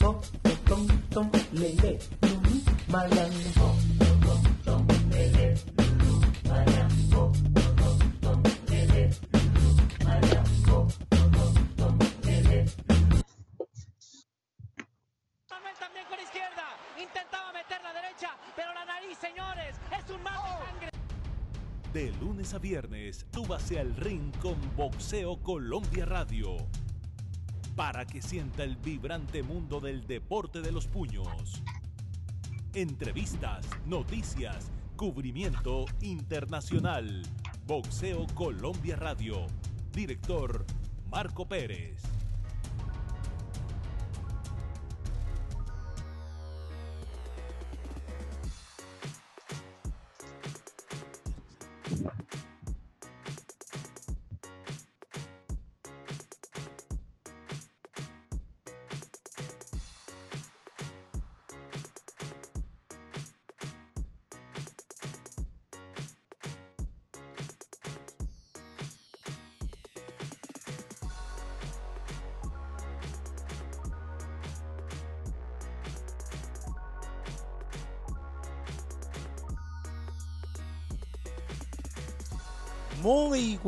tom, tom, de lunes a viernes, súbase al ring con Boxeo Colombia Radio. Para que sienta el vibrante mundo del deporte de los puños. Entrevistas, noticias, cubrimiento internacional. Boxeo Colombia Radio. Director Marco Pérez.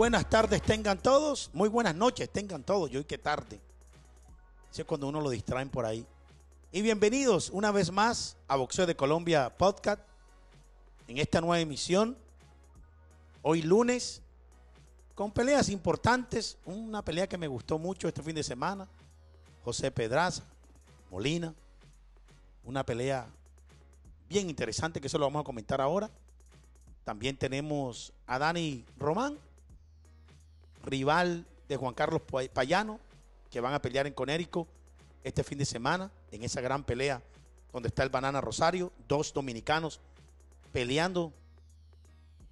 Buenas tardes tengan todos, muy buenas noches tengan todos, yo y qué tarde. Eso es cuando uno lo distraen por ahí. Y bienvenidos una vez más a Boxeo de Colombia Podcast en esta nueva emisión. Hoy lunes, con peleas importantes, una pelea que me gustó mucho este fin de semana. José Pedraza, Molina, una pelea bien interesante que eso lo vamos a comentar ahora. También tenemos a Dani Román, rival de Juan Carlos Payano, que van a pelear en Conérico este fin de semana, en esa gran pelea donde está el Banana Rosario, dos dominicanos peleando.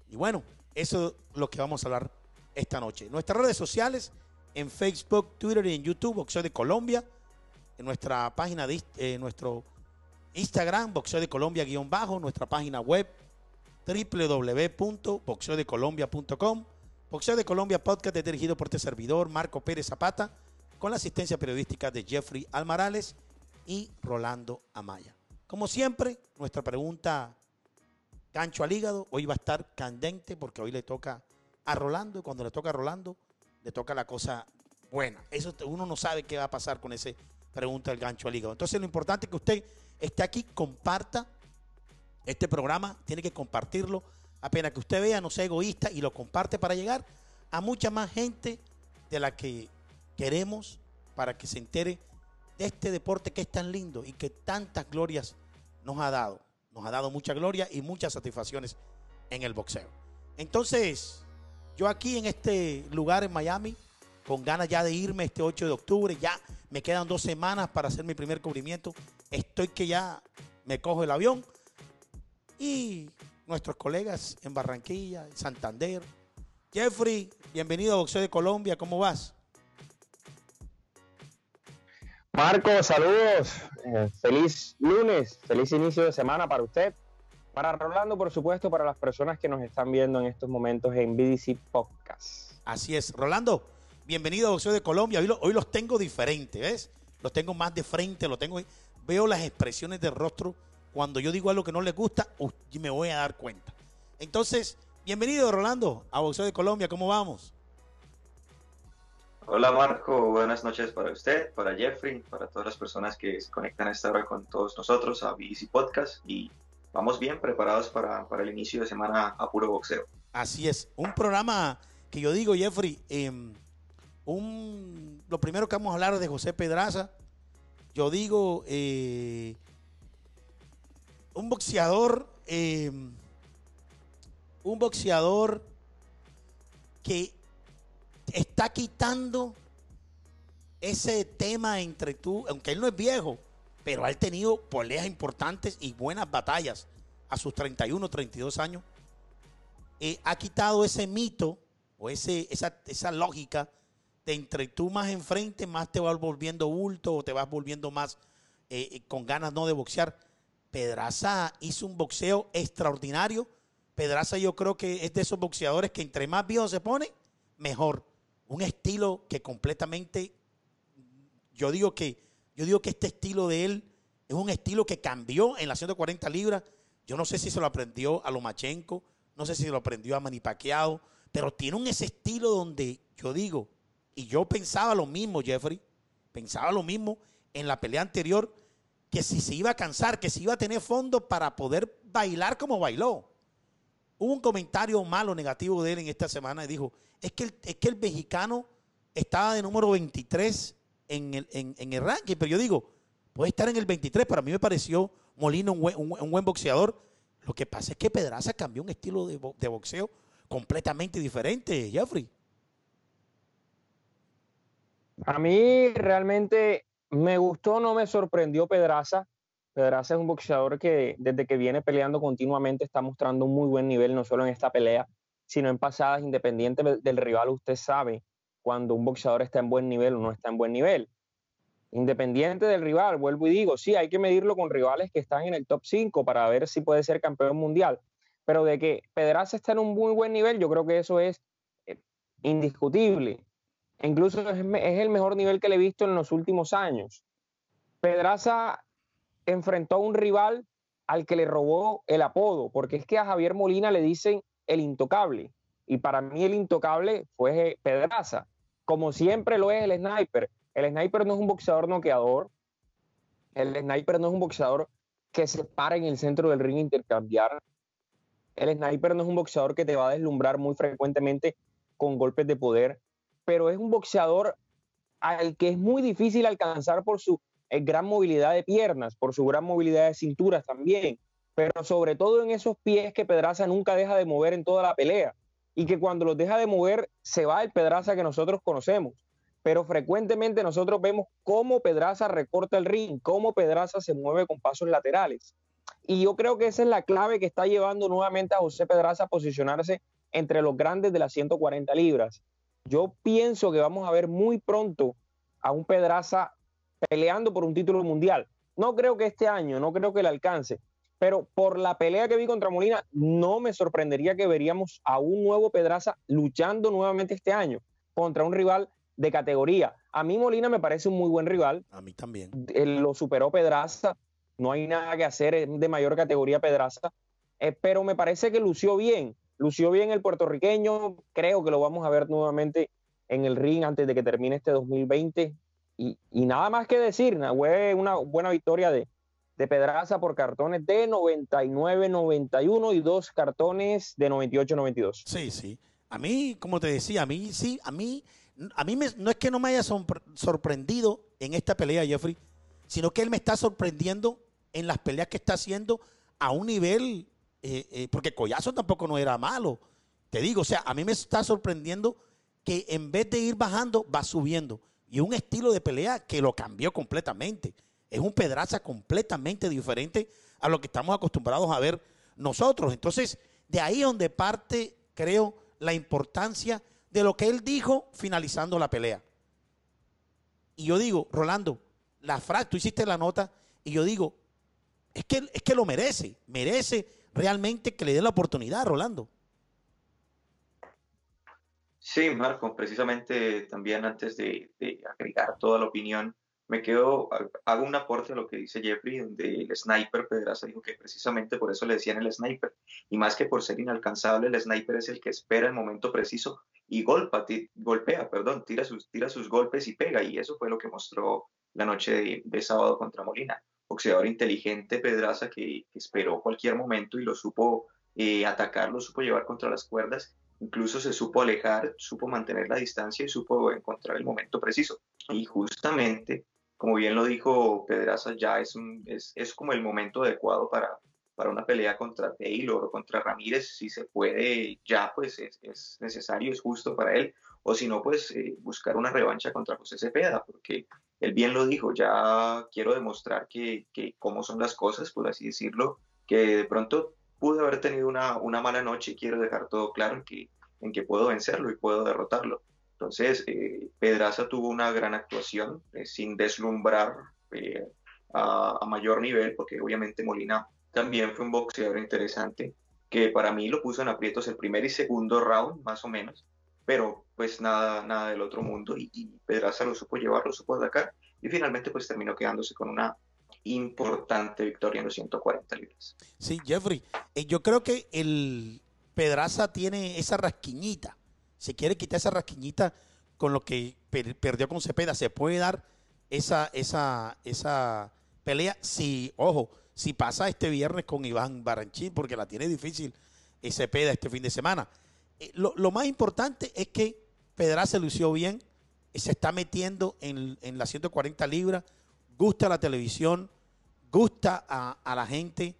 Y bueno, eso es lo que vamos a hablar esta noche. Nuestras redes sociales, en Facebook, Twitter y en YouTube, Boxeo de Colombia, en nuestra página de eh, nuestro Instagram, Boxeo de Colombia guion bajo, nuestra página web, www.boxeodecolombia.com. Boxeo de Colombia Podcast es dirigido por este servidor, Marco Pérez Zapata, con la asistencia periodística de Jeffrey Almarales y Rolando Amaya. Como siempre, nuestra pregunta gancho al hígado, hoy va a estar candente porque hoy le toca a Rolando y cuando le toca a Rolando, le toca la cosa buena. Eso uno no sabe qué va a pasar con ese pregunta del gancho al hígado. Entonces lo importante es que usted esté aquí, comparta este programa tiene que compartirlo. Apenas que usted vea, no sea egoísta y lo comparte para llegar a mucha más gente de la que queremos para que se entere de este deporte que es tan lindo y que tantas glorias nos ha dado. Nos ha dado mucha gloria y muchas satisfacciones en el boxeo. Entonces, yo aquí en este lugar en Miami, con ganas ya de irme este 8 de octubre, ya me quedan dos semanas para hacer mi primer cubrimiento. Estoy que ya me cojo el avión y nuestros colegas en Barranquilla, en Santander. Jeffrey, bienvenido a Boxeo de Colombia, ¿cómo vas? Marco, saludos. Eh, feliz lunes, feliz inicio de semana para usted. Para Rolando, por supuesto, para las personas que nos están viendo en estos momentos en BDC Podcast. Así es. Rolando, bienvenido a Boxeo de Colombia. Hoy, hoy los tengo diferentes, ¿ves? Los tengo más de frente, lo tengo. Veo las expresiones del rostro cuando yo digo algo que no les gusta, me voy a dar cuenta. Entonces, bienvenido Rolando a Boxeo de Colombia, ¿cómo vamos? Hola Marco, buenas noches para usted, para Jeffrey, para todas las personas que se conectan a esta hora con todos nosotros a BC Podcast y vamos bien preparados para, el inicio de semana a puro boxeo. Así es, un programa que yo digo Jeffrey, em, un, lo primero que vamos a hablar es de José Pedraza, yo digo... Eh, un boxeador, em, un boxeador que está quitando ese tema entre tú, aunque él no es viejo, pero ha tenido peleas importantes y buenas batallas a sus 31, 32 años. Eh, ha quitado ese mito o ese, esa, lógica de entre tú más enfrente, más te vas volviendo bulto o te vas volviendo más eh, eh, con ganas no de boxear Pedraza hizo un boxeo extraordinario. Pedraza yo creo que es de esos boxeadores que entre más viejo se pone, mejor. Un estilo que completamente, yo digo que Yo digo que este estilo de él es un estilo que cambió en la 140 libras. Yo no sé si se lo aprendió a Lomachenko, no sé si se lo aprendió a Manipaqueado, pero tiene un ese estilo donde yo digo, y yo pensaba lo mismo, Jeffrey, pensaba lo mismo en la pelea anterior, que si se iba a cansar, que si iba a tener fondo para poder bailar como bailó. Hubo un comentario malo, negativo de él en esta semana y dijo, es que el, es que el mexicano estaba de número 23 en el, en, el ranking, pero yo digo, puede estar en el 23, para mí me pareció Molina un buen, un, buen boxeador. Lo que pasa es que Pedraza cambió un estilo de, de boxeo completamente diferente, Jeffrey. A mí realmente me gustó, no me sorprendió Pedraza. Pedraza es un boxeador que desde que viene peleando continuamente está mostrando un muy buen nivel, no solo en esta pelea, sino en pasadas, independiente del- rival. Usted sabe cuando un boxeador está en buen nivel o no está en buen nivel. Independiente del rival, vuelvo y digo, sí, hay que medirlo con rivales que están en el top 5 para ver si puede ser campeón mundial. Pero de que Pedraza está en un muy buen nivel, yo creo que eso es eh, indiscutible. Incluso es, el mejor nivel que le he visto en los últimos años. Pedraza enfrentó a un rival al que le robó el apodo, porque es que a Javier Molina le dicen el intocable. Y para mí el intocable fue Pedraza. Como siempre lo es el sniper. El sniper no es un boxeador noqueador. El sniper no es un boxeador que se para en el centro del ring a intercambiar. El sniper no es un boxeador que te va a deslumbrar muy frecuentemente con golpes de poder, pero es un boxeador al que es muy difícil alcanzar por su eh, gran movilidad de piernas, por su gran movilidad de cinturas también, pero sobre todo en esos pies que Pedraza nunca deja de mover en toda la pelea y que cuando los deja de mover se va el Pedraza que nosotros conocemos. Pero frecuentemente nosotros vemos cómo Pedraza recorta el ring, cómo Pedraza se mueve con pasos laterales. Y yo creo que esa es la clave que está llevando nuevamente a José Pedraza a posicionarse entre los grandes de las 140 libras. Yo pienso que vamos a ver muy pronto a un Pedraza peleando por un título mundial. No creo que este año, no creo que le alcance, pero por la pelea que vi contra Molina, no me sorprendería que veríamos a un nuevo Pedraza luchando nuevamente este año contra un rival de categoría. A mí Molina me parece un muy buen rival, A mí también. él lo superó Pedraza, no hay nada que hacer, es de mayor categoría Pedraza, eh, pero me parece que lució bien, lució bien el puertorriqueño, creo que lo vamos a ver nuevamente en el ring antes de que termine este 2020 y, y nada más que decir, na- fue una buena victoria de, de Pedraza por cartones de 99-91 y dos cartones de 98-92. Sí, sí. A mí, como te decía, a mí sí, a mí, a mí me- no es que no me haya sorpre- sorprendido en esta pelea, Jeffrey, sino que él me está sorprendiendo en las peleas que está haciendo a un nivel, eh, eh, porque Collazo tampoco no era malo. Te digo, o sea, a mí me está sorprendiendo que en vez de ir bajando, va subiendo. Y un estilo de pelea que lo cambió completamente. Es un pedraza completamente diferente a lo que estamos acostumbrados a ver nosotros. Entonces, de ahí donde parte, creo, la importancia de lo que él dijo finalizando la pelea. Y yo digo, Rolando, la frase, tú hiciste la nota, y yo digo, es que, es que lo merece, merece realmente que le den la oportunidad, Rolando. Sí, Marco, precisamente también antes de, agregar toda la opinión, me quedo, hago un aporte a lo que dice Jeffrey, donde el sniper Pedraza dijo que precisamente por eso le decían el sniper, y más que por ser inalcanzable, el sniper es el que espera el momento preciso y golpea, perdón, tira sus, tira sus golpes y pega, y eso fue lo que mostró la noche de sábado contra Molina. Boxeador inteligente Pedraza que, esperó cualquier momento y lo supo eh, atacar, lo supo llevar contra las cuerdas incluso se supo alejar, supo mantener la distancia y supo encontrar el momento preciso. Y justamente, como bien lo dijo Pedraza, ya es, un, es, es como el momento adecuado para, para una pelea contra Taylor o contra Ramírez, si se puede, ya pues es, es necesario, es justo para él, o si no, pues eh, buscar una revancha contra José Cepeda, porque él bien lo dijo, ya quiero demostrar que, que cómo son las cosas, por así decirlo, que de pronto pude haber tenido una, una mala noche y quiero dejar todo claro en que, en que puedo vencerlo y puedo derrotarlo. Entonces, eh, Pedraza tuvo una gran actuación eh, sin deslumbrar eh, a, a, mayor nivel, porque obviamente Molina también fue un boxeador interesante, que para mí lo puso en aprietos el primer y segundo round, más o menos, pero pues nada, nada del otro mundo, y, Pedraza lo supo llevar, lo supo atacar, y finalmente pues terminó quedándose con una importante victoria en los 140 libras. Sí, Jeffrey, eh, yo creo que el Pedraza tiene esa rasquiñita. Si quiere quitar esa rasquiñita con lo que per- perdió con Cepeda, se puede dar esa, esa, esa pelea. Si, ojo, si pasa este viernes con Iván Baranchín, porque la tiene difícil eh, Cepeda este fin de semana. Eh, lo, lo más importante es que Pedraza lució bien, eh, se está metiendo en, en las 140 libras, gusta la televisión, gusta a, a la gente,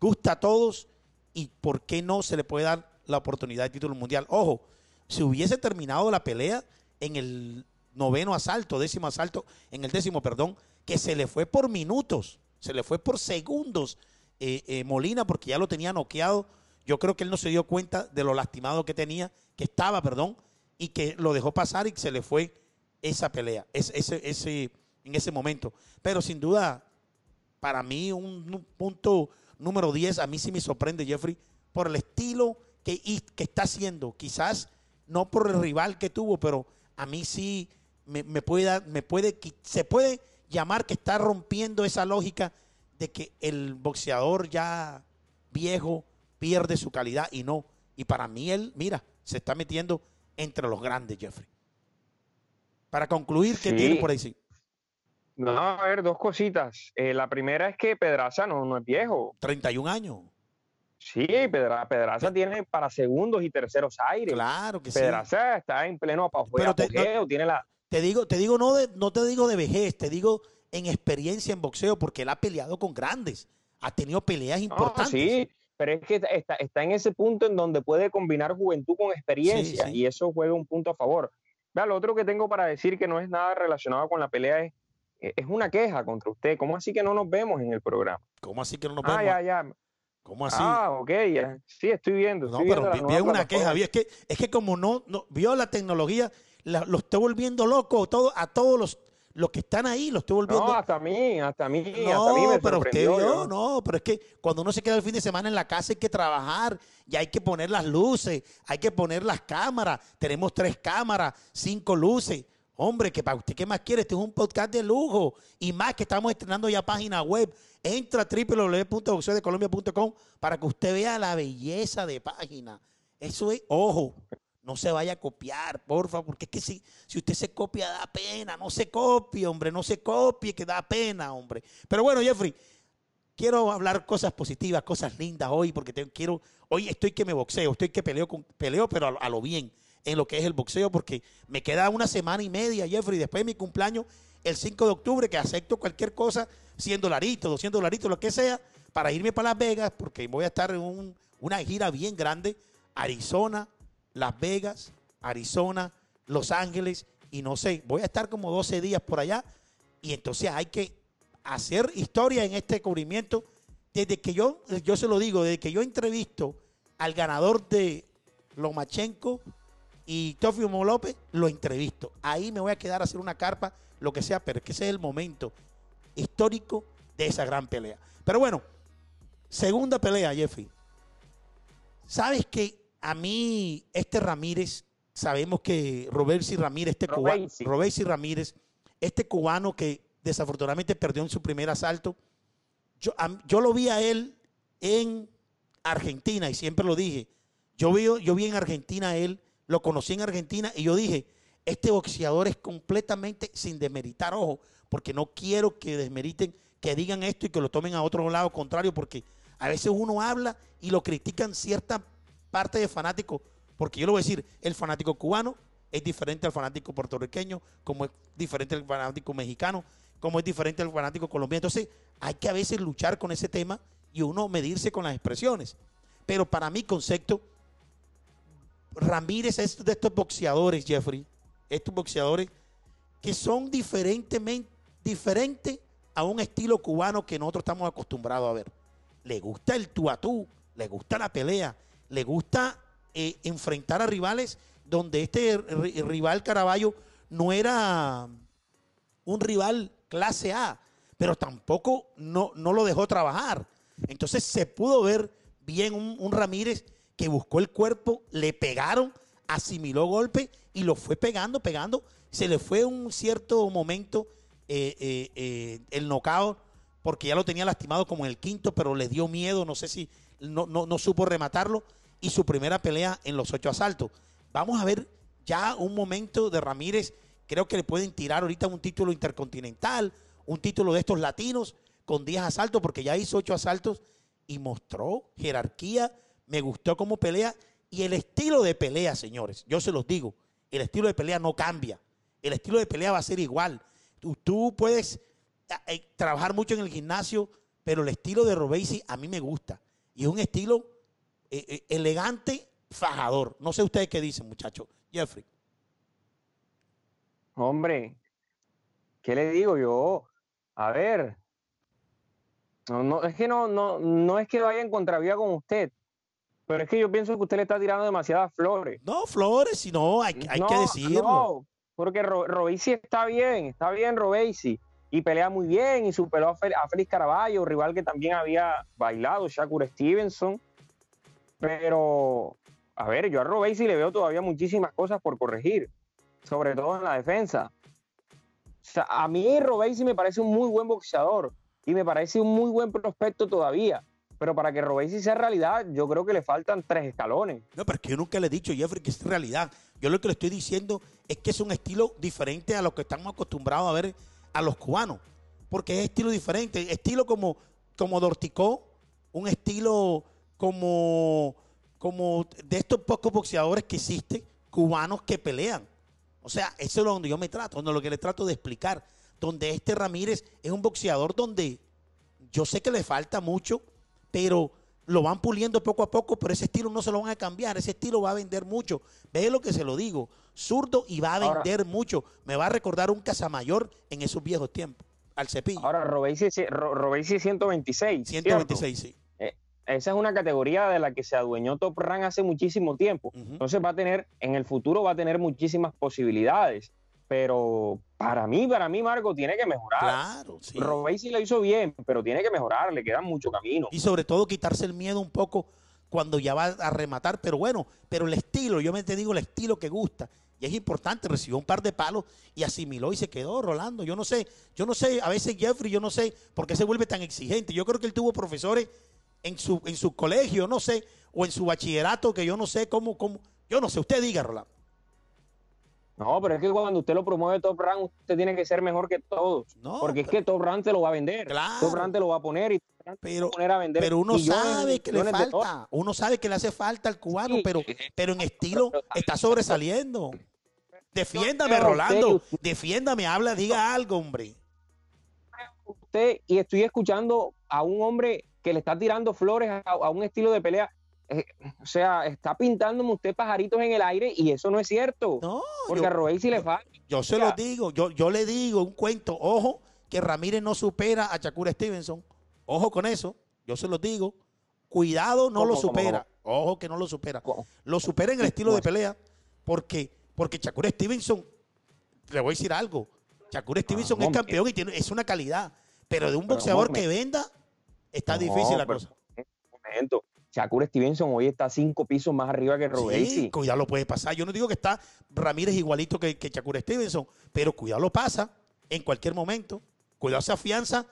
gusta a todos y por qué no se le puede dar la oportunidad de título mundial. Ojo, si hubiese terminado la pelea en el noveno asalto, décimo asalto, en el décimo, perdón, que se le fue por minutos, se le fue por segundos eh, Molina porque ya lo tenía noqueado. Yo creo que él no se dio cuenta de lo lastimado que tenía, que estaba, perdón, y que lo dejó pasar y se le fue esa pelea, ese, ese, ese, en ese momento. Pero sin duda, para mí un, un punto número 10, a mí sí me sorprende Jeffrey por el estilo que, está haciendo. Quizás no por el rival que tuvo, pero a mí sí me, puede dar, me puede, se puede llamar que está rompiendo esa lógica de que el boxeador ya viejo pierde su calidad y no. Y para mí él, mira, se está metiendo entre los grandes, Jeffrey. Para concluir, ¿qué Sí. tiene por ahí? Sí. No, a ver, dos cositas. Eh, la primera es que Pedraza no, no es viejo. 31 años. Sí, Pedra- Pedraza tiene para segundos y terceros aires. Claro que sí. Pedraza está en pleno apogeo, Pero te- apogeo, tiene la... Te digo, te digo no de, no te digo de vejez, te digo en experiencia en boxeo, porque él ha peleado con grandes, ha tenido peleas No, importantes. sí, pero es que está- está, está en ese punto en donde puede combinar juventud con experiencia Sí, sí. y eso juega un punto a favor. Vea, lo otro que tengo para decir que no es nada relacionado con la pelea es, es una queja contra usted. ¿Cómo así que no nos vemos en el programa? ¿Cómo así que no nos Ah, vemos? ya, ya. ¿Cómo así? Ah, ok, ya. Sí, estoy viendo. no, pero vi- vi una queja, vi, es que, es que como no, no vio la tecnología, la- lo estoy volviendo loco todo, a todos los, los que están ahí, lo estoy volviendo No, hasta a mí, hasta a mí, hasta a mí No, me pero usted vio, yo- no, pero es que cuando uno se queda el fin de semana en la casa hay que trabajar y hay que poner las luces, hay que poner las cámaras. Tenemos tres cámaras, cinco luces. Hombre, que para usted qué más quiere, este es un podcast de lujo y más que estamos estrenando ya página web. Entra a www.boxeodecolombia.com para que usted vea la belleza de página. Eso es, ojo, no se vaya a copiar, porfa, porque es que si, si usted se copia da pena, no se copie, hombre, no se copie, que da pena, hombre. Pero bueno, Jeffrey, quiero hablar cosas positivas, cosas lindas hoy, porque quiero, hoy estoy que me boxeo, estoy que peleo, con, peleo pero a, lo- bien, en lo que es el boxeo, porque me queda una semana y media, Jeffrey, después de mi cumpleaños, el 5 de octubre, que acepto cualquier cosa, 100 dolaritos, 200 dolaritos, lo que sea, para irme para Las Vegas, porque voy a estar en un- una gira bien grande, Arizona, Las Vegas, Arizona, Los Ángeles, y no sé, voy a estar como 12 días por allá, y entonces hay que hacer historia en este cubrimiento. Desde que yo, yo se lo digo, desde que yo entrevisto al ganador de Lomachenko y Tofimo López, lo entrevisto. Ahí me voy a quedar a hacer una carpa, lo que sea, pero es que ese es el momento histórico de esa gran pelea. Pero bueno, segunda pelea, Jeffrey. Sabes que a mí, este Ramírez, sabemos que Roberto Ramírez, este cubano. Roberto Ramírez, este cubano que desafortunadamente perdió en su primer asalto, yo, yo lo vi a él en Argentina y siempre lo dije. Yo vi, yo vi en Argentina a él, lo conocí en Argentina y yo dije, este boxeador es completamente sin desmeritar, ojo, porque no quiero que desmeriten, que digan esto y que lo tomen a otro lado contrario, porque a veces uno habla y lo critican cierta parte de fanáticos, porque yo lo voy a decir, el fanático cubano es diferente al fanático puertorriqueño, como es diferente al fanático mexicano, como es diferente al fanático colombiano. Entonces, hay que a veces luchar con ese tema y uno medirse con las expresiones. Pero para mi concepto, Ramírez es de estos boxeadores, Jeffrey, estos boxeadores que son diferentemente diferentes a un estilo cubano que nosotros estamos acostumbrados a ver. Le gusta el tú a tú, le gusta la pelea, le gusta eh, enfrentar a rivales donde este ri- rival Caraballo no era un rival clase A, pero tampoco no, no lo dejó trabajar. Entonces se pudo ver bien un, Ramírez que buscó el cuerpo, le pegaron, asimiló golpe y lo fue pegando, pegando. Se le fue un cierto momento eh, eh, el knockout, porque ya lo tenía lastimado como en el quinto, pero le dio miedo, no sé si no, no, no supo rematarlo, y su primera pelea en los ocho asaltos. Vamos a ver ya un momento de Ramírez, creo que le pueden tirar ahorita un título intercontinental, un título de estos latinos con 10 asaltos, porque ya hizo ocho asaltos y mostró jerarquía, me gustó cómo pelea y el estilo de pelea, señores, yo se los digo, el estilo de pelea no cambia, el estilo de pelea va a ser igual. Tú, tú puedes eh, eh, trabajar mucho en el gimnasio, pero el estilo de Robesi a mí me gusta y es un estilo eh, eh, elegante, fajador. No sé ustedes qué dicen, muchachos. Jeffrey. Hombre, ¿qué le digo yo? A ver, no, no, es que no, no, no es que vaya en contravía con usted, pero es que yo pienso que usted le está tirando demasiadas flores. No, Flores, si no, hay, hay que decirlo. no, porque Ro Robesi está bien, está bien Robesi. Y pelea muy bien y superó a, Félix Caraballo, rival que también había bailado, Shakur Stevenson. Pero, a ver, yo a Robesi le veo todavía muchísimas cosas por corregir, sobre todo en la defensa. A mí Robesi me parece un muy buen boxeador y me parece un muy buen prospecto todavía. Pero para que Robesi sea realidad, yo creo que le faltan tres escalones. No, pero es que yo nunca le he dicho, Jeffrey, que es realidad. Yo lo que le estoy diciendo es que es un estilo diferente a lo que estamos acostumbrados a ver a los cubanos. Porque es estilo diferente. Estilo como, como Dorticó, un estilo como, como de estos pocos boxeadores que existen, cubanos que pelean. O sea, eso es lo donde yo me trato, donde lo que le trato de explicar. Donde este Ramírez es un boxeador donde yo sé que le falta mucho, pero lo van puliendo poco a poco, pero ese estilo no se lo van a cambiar, ese estilo va a vender mucho. Ve lo que se lo digo, zurdo y va a Ahora- vender mucho. Me va a recordar un Casamayor en esos viejos tiempos, al cepillo. Ahora, Robesi, es- Ro- Robesi es 126. ¿cierto? 126, sí. Esa es una categoría de la que se adueñó Top Rank hace muchísimo tiempo. Entonces va a tener, en el futuro va a tener muchísimas posibilidades. Pero para mí, para mí, Marco, tiene que mejorar. Claro, sí. Robesi lo hizo bien, pero tiene que mejorar, le queda mucho camino. Y sobre todo quitarse el miedo un poco cuando ya va a rematar. Pero bueno, pero el estilo, yo me te digo el estilo que gusta. Y es importante, recibió un par de palos y asimiló y se quedó Rolando. Yo no sé, yo no sé, a veces Jeffrey, yo no sé por qué se vuelve tan exigente. Yo creo que él tuvo profesores en su, en su colegio, no sé, o en su bachillerato, que yo no sé cómo, cómo, yo no sé, usted diga, Rolando. No, pero es que cuando usted lo promueve Top Rank, usted tiene que ser mejor que todos. No, porque es que Top Rank te lo va a vender. Claro. Top Rank te lo va a poner y Top Rank te Pero, va a poner a vender. pero uno sabe que le falta, uno sabe que le hace falta al cubano, Sí. pero, pero en estilo está sobresaliendo. Defiéndame, Rolando, defiéndame, habla, diga algo, hombre. usted y estoy escuchando a un hombre que le está tirando flores a, a un estilo de pelea. Eh, o sea, está pintándome usted pajaritos en el aire y eso no es cierto. No, porque yo, a Robesi le falta. yo se lo digo, yo, yo le digo un cuento, ojo, que Ramírez no supera a Shakur Stevenson. Ojo con eso, yo se lo digo. Cuidado, no ¿Cómo, lo cómo, supera. Ojo que no lo supera. Lo supera en el estilo ¿Cómo de pelea porque, porque Shakur Stevenson, le voy a decir algo, Shakur Stevenson es campeón y tiene, es una calidad, pero de un boxeador que venda, está difícil la cosa. Un momento. Shakur Stevenson hoy está cinco pisos más arriba que Robesi. Sí, cuidado lo puede pasar. Yo no digo que está Ramírez igualito que, que Shakur Stevenson, pero cuidado lo pasa en cualquier momento. Cuidado se afianza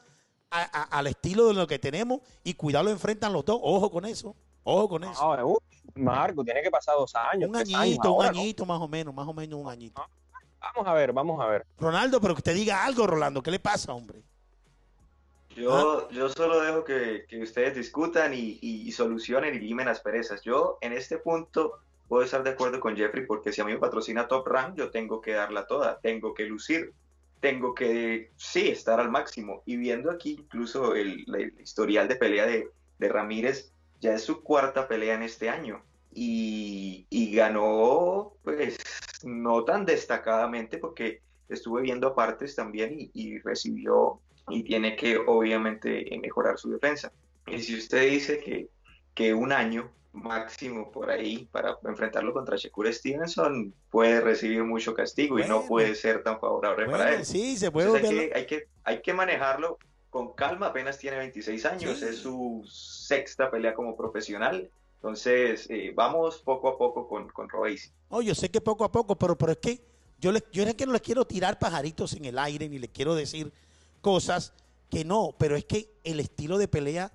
a- a- al estilo de lo que tenemos y cuidado lo enfrentan los dos. Ojo con eso. Ojo con eso. Ah, uh, Marco, tiene que pasar dos años. un años añito, un añito más o menos, más o menos un añito. Vamos a ver, vamos a ver. Ronaldo, pero que usted diga algo, Rolando. ¿Qué le pasa, hombre? Yo, yo solo dejo que, que ustedes discutan y, y- y solucionen y limen las perezas. Yo en este punto puedo estar de acuerdo con Jeffrey porque si a mí me patrocina Top Rank, yo tengo que darla toda, tengo que lucir, tengo que, sí, estar al máximo. Y viendo aquí incluso el, el historial de pelea de, de Ramírez, ya es su cuarta pelea en este año. Y, y ganó, pues, no tan destacadamente porque estuve viendo apartes también y, y recibió y tiene que obviamente mejorar su defensa. Y si usted dice que, que un año máximo por ahí para enfrentarlo contra Shakur Stevenson puede recibir mucho castigo y no Bueno. puede ser tan favorable para Bueno, él. sí, se puede Entonces hay que, hay, que, hay que manejarlo con calma, apenas tiene 26 años, Sí. es su sexta pelea como profesional. Entonces, eh, vamos poco a poco con, con Robesi. No, yo sé que poco a poco, pero, pero es que yo, le, yo es que no les quiero tirar pajaritos en el aire, ni le quiero decir cosas que no, pero es que el estilo de pelea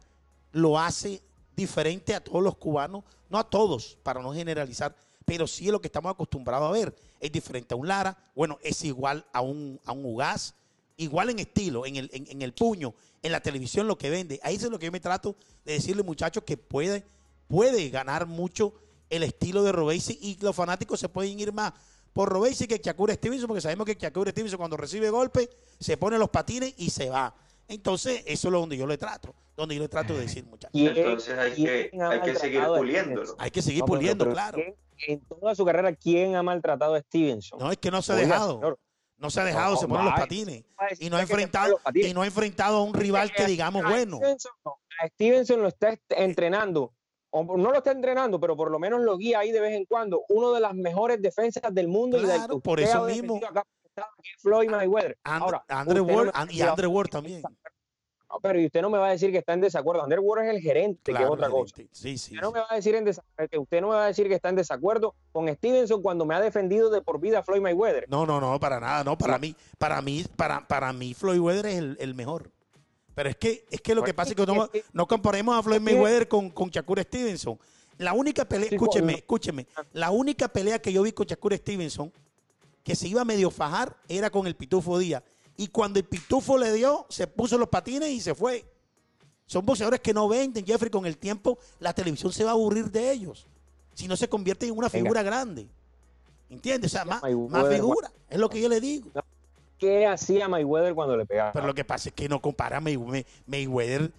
lo hace diferente a todos los cubanos, no a todos, para no generalizar, pero sí es lo que estamos acostumbrados a ver. Es diferente a un Lara, bueno, es igual a un, a un Ugaz, igual en estilo, en el, en, el puño, en la televisión lo que vende. Ahí es lo que yo me trato de decirle, muchachos, que puede, puede ganar mucho el estilo de Robesi y los fanáticos se pueden ir más por Robesi que Shakur Stevenson, porque sabemos que Shakur Stevenson cuando recibe golpe se pone los patines y se va. Entonces, eso es lo donde yo le trato, donde yo le trato de decir, muchachos. ¿Quién- Entonces hay que, quién ha hay que seguir puliéndolo. Hay que seguir puliendo, claro. ¿quién- en toda su carrera, ¿quién ha maltratado a Stevenson? No, es que no se ha Oiga, dejado. señor, No se ha dejado, No, se ponen los patines. Y no ha pone enfrentado, los patines. y no ha enfrentado a un rival que digamos a bueno. Stevenson, no, a Stevenson lo está est- entrenando, o no lo está entrenando, pero por lo menos lo guía ahí de vez en cuando. Uno de las mejores defensas del mundo y del Claro, que por eso mismo. acá, Floyd Mayweather. And- Ahora, Andre usted no Ward y Andre Ward también. No, pero y usted no me va a decir que está en desacuerdo. Andre Ward es el gerente, que es Claro, otra cosa. gerente. Sí, sí. Usted no sí. me va a decir en desa- que usted no me va a decir que está en desacuerdo con Stevenson cuando me ha defendido de por vida a Floyd Mayweather. No, no, no, para nada, no, para mí, para mí, para, para mí Floyd Mayweather es el, el mejor. Pero es que, es que lo que Pues pasa es que no, comparemos a Floyd Mayweather con, con Shakur Stevenson. La única pelea, escúcheme, escúcheme, la única pelea que yo vi con Shakur Stevenson que se iba a medio fajar era con el Pitufo Díaz. Y cuando el Pitufo le dio, se puso los patines y se fue. Son boxeadores que no venden, Jeffrey, con el tiempo la televisión se va a aburrir de ellos. Si no se convierten en una Venga. figura grande. ¿Entiendes? O sea, más figura. Es lo que yo le digo. ¿Qué hacía Mayweather cuando le pegaba? Pero lo que pasa es que no compara a May- May- Mayweather.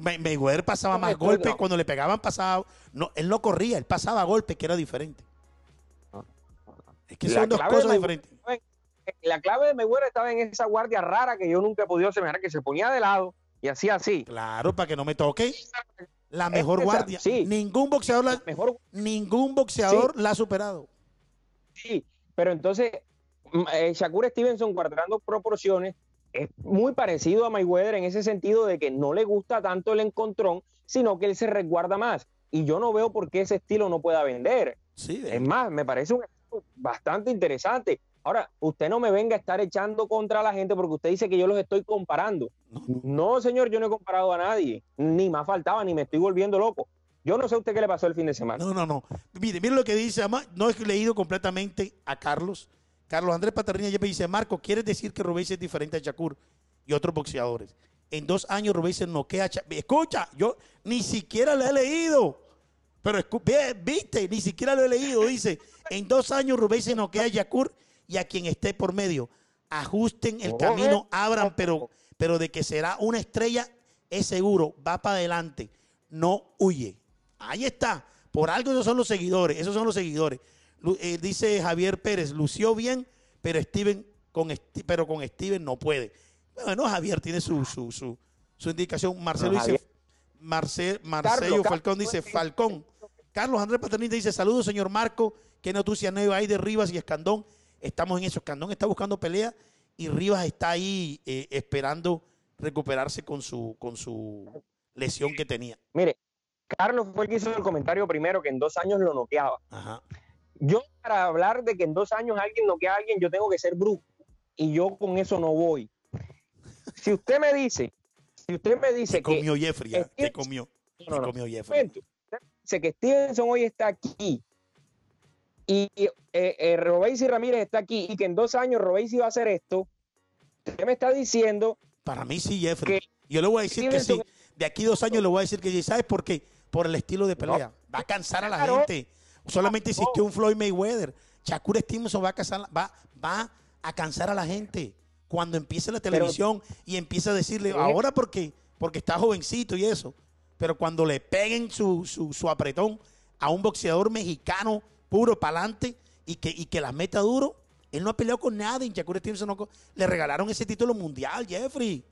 May- Mayweather pasaba No, más golpes. no. Cuando le pegaban, pasaba. No, él no corría, él pasaba golpes, que era diferente. Es que La son dos cosas diferentes. en- La clave de Mayweather estaba en esa guardia rara que yo nunca he podido semejar, que se ponía de lado y hacía así. Claro, para que no me toque. La mejor guardia. sí. Ningún boxeador, la, Mejor ningún boxeador la ha superado. sí, pero entonces eh, Shakur Stevenson guardando proporciones es muy parecido a Mayweather en ese sentido de que no le gusta tanto el encontrón, sino que él se resguarda más. Y yo no veo por qué ese estilo no pueda vender. Sí, Es más, me parece un estilo bastante interesante. Ahora, usted no me venga a estar echando contra la gente porque usted dice que yo los estoy comparando. no, no. No, señor, yo no he comparado a nadie. Ni más faltaba, ni me estoy volviendo loco. Yo no sé a usted qué le pasó el fin de semana. No, no, no. Mire, mire lo que dice, además, no he leído completamente a Carlos. Carlos Andrés Paternina ya me dice, Marco, ¿quieres decir que Rubén es diferente a Shakur y otros boxeadores? En dos años Rubén se noquea a Shakur. Escucha, yo ni siquiera lo he leído. Pero viste, ni siquiera lo he leído. Dice, en dos años Rubén se noquea a Shakur y a quien esté por medio. Ajusten el Oh, camino, eh. abran, pero, pero de que será una estrella, es seguro, va para adelante, no huye. Ahí está. Por algo esos son los seguidores, esos son los seguidores. Eh, dice Javier Pérez, lució bien, pero Steven con pero con Steven no puede. Bueno, Javier tiene su, su, su, su indicación. Marcelo No, dice. Marce- Marcelo Falcón dice. Falcón. Carlos Andrés Paternita dice, saludos señor Marco, qué noticia nueva hay de Rivas y Escandón. Estamos en eso. Escandón está buscando pelea y Rivas está ahí eh, esperando recuperarse con su, con su lesión que tenía. Mire, Carlos fue el que hizo el comentario primero que en dos años lo noqueaba. Ajá. Yo, para hablar de que en dos años alguien noquea a alguien, yo tengo que ser bruto. Y yo con eso no voy. Si usted me dice, si usted me dice ¿Qué que. comió Jeffrey? que- ¿Qué comió? No, ¿Qué no, no. comió Jeffrey? momento, usted me dice que Stevenson hoy está aquí y eh, eh, Ramírez está aquí y que en dos años Robesi va a hacer esto, usted me está diciendo Para mí sí, Jeffrey. Yo le voy a decir que sí. Stevenson- De aquí dos años le voy a decir que sí. ¿Sabes por qué? Por el estilo de pelea. Va a cansar a la Claro. gente. Solamente existió un Floyd Mayweather. Shakur Stevenson va a, cansar, va, va a cansar a la gente. Cuando empiece la televisión y empieza a decirle, Sí. ahora porque, porque está jovencito y eso. Pero cuando le peguen su, su, su apretón a un boxeador mexicano puro para adelante y que, y que la meta duro, él no ha peleado con nadie. Shakur Stevenson no le regalaron ese título mundial, Jeffrey.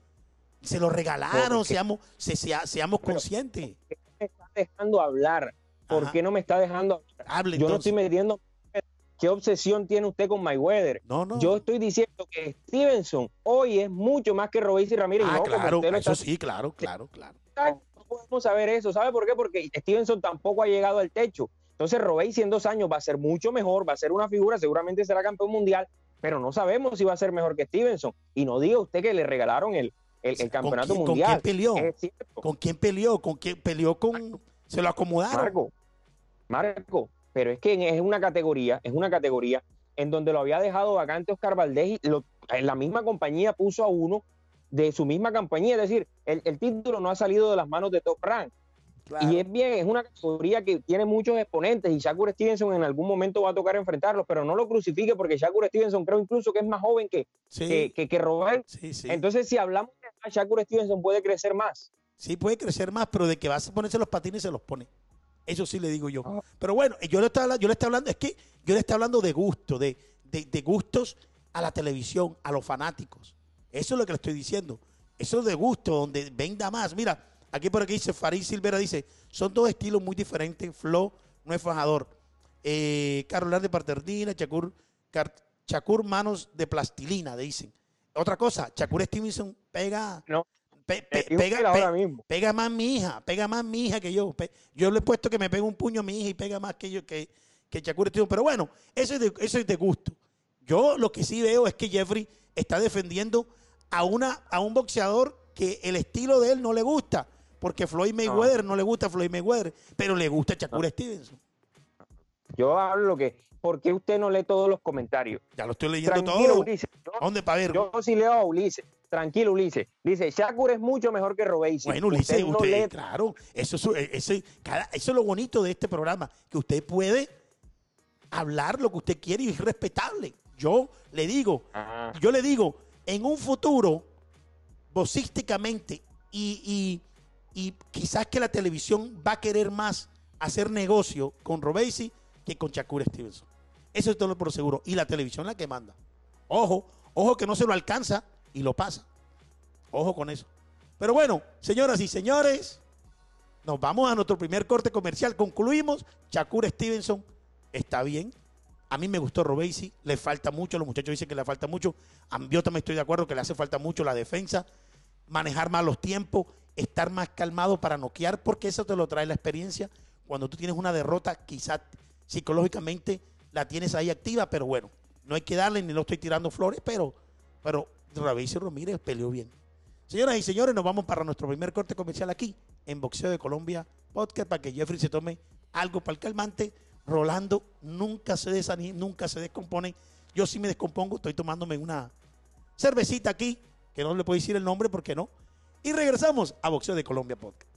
Se lo regalaron, seamos, se- sea- seamos conscientes. me dejando hablar. ¿Por Ajá. qué no me está dejando? Hable Yo no estoy metiendo. ¿Qué obsesión tiene usted con Mayweather? No, no. Yo estoy diciendo que Stevenson hoy es mucho más que Robesi Ramírez. y ah, no claro, eso está sí, claro, claro, claro. No podemos saber eso. ¿Sabe por qué? Porque Stevenson tampoco ha llegado al techo. Entonces, Robesi en dos años va a ser mucho mejor, va a ser una figura, seguramente será campeón mundial, pero no sabemos si va a ser mejor que Stevenson. Y no diga usted que le regalaron el, el, el campeonato quién- con mundial. quién peleó? ¿Con quién peleó? ¿Con quién peleó con se lo acomodaron? Marco, Marco, pero es que es una categoría, es una categoría en donde lo había dejado vacante Oscar Valdés y lo- en la misma compañía puso a uno de su misma compañía, es decir, el, el título no ha salido de las manos de Top Rank. Claro. Y es bien, es una categoría que tiene muchos exponentes y Shakur Stevenson en algún momento va a tocar enfrentarlos, pero no lo crucifique porque Shakur Stevenson creo incluso que es más joven que, sí, que, que, que Robert. sí, sí. Entonces, si hablamos de Shakur Stevenson puede crecer más. Sí, puede crecer más, pero de que vas a ponerse los patines se los pone. Eso sí le digo yo. Ah. Pero bueno, yo le estoy hablando, yo le estoy hablando, es que yo le estoy hablando de gusto, de, de, de gustos a la televisión, a los fanáticos. Eso es lo que le estoy diciendo. Eso es de gusto, donde venda más. Mira, aquí por aquí dice Farid Silvera, dice, son dos estilos muy diferentes. Flo no es fajador. Eh, Carolina de Paternina, Chacur, Car- Chacur manos de plastilina, dicen. Otra cosa, Chacur Stevenson pega, No. Pe- pega, ahora mismo. pega más mi hija, pega más mi hija que yo. Yo le he puesto que me pega un puño a mi hija y pega más que yo que, que Shakur Stevenson. Pero bueno, eso es, de, eso es de gusto. Yo lo que sí veo es que Jeffrey está defendiendo a, una, a un boxeador que el estilo de él no le gusta. Porque Floyd Mayweather no, le gusta Floyd Mayweather, pero le gusta Shakur Stevenson. Yo hablo lo que, ¿por qué usted no lee todos los comentarios? Ya lo estoy leyendo Tranquilo, todo. Ulises. Yo, ¿A ¿Dónde para ver? yo sí leo a Ulises. Tranquilo, Ulises. Dice, Shakur es mucho mejor que Robey. Bueno, Ulises, no usted, lee- claro, eso es, cada- eso es lo bonito de este programa, que usted puede hablar lo que usted quiere y es respetable. Yo le digo, yo le digo, en un futuro, boxísticamente, y, y- y quizás que la televisión va a querer más hacer negocio con Robesi que con Shakur Stevenson. Eso es todo por seguro. Y la televisión es la que manda. Ojo, ojo que no se lo alcanza y lo pasa. Ojo con eso. Pero bueno, señoras y señores, nos vamos a nuestro primer corte comercial. Concluimos. Shakur Stevenson está bien. A mí me gustó Robesi, le falta mucho, los muchachos dicen que le falta mucho. A mí- Yo también estoy de acuerdo que le hace falta mucho la defensa, manejar más los tiempos, estar más calmado para noquear, porque eso te lo trae la experiencia. Cuando tú tienes una derrota, quizás psicológicamente la tienes ahí activa, pero bueno, no hay que darle ni lo estoy tirando flores, pero, pero Robesi Ramírez peleó bien. Señoras y señores, nos vamos para nuestro primer corte comercial aquí en Boxeo de Colombia Podcast para que Jeffrey se tome algo para el calmante. Rolando nunca se desanima, nunca se descompone. Yo sí me descompongo, estoy tomándome una cervecita aquí, que no le puedo decir el nombre porque no. Y regresamos a Boxeo de Colombia Podcast.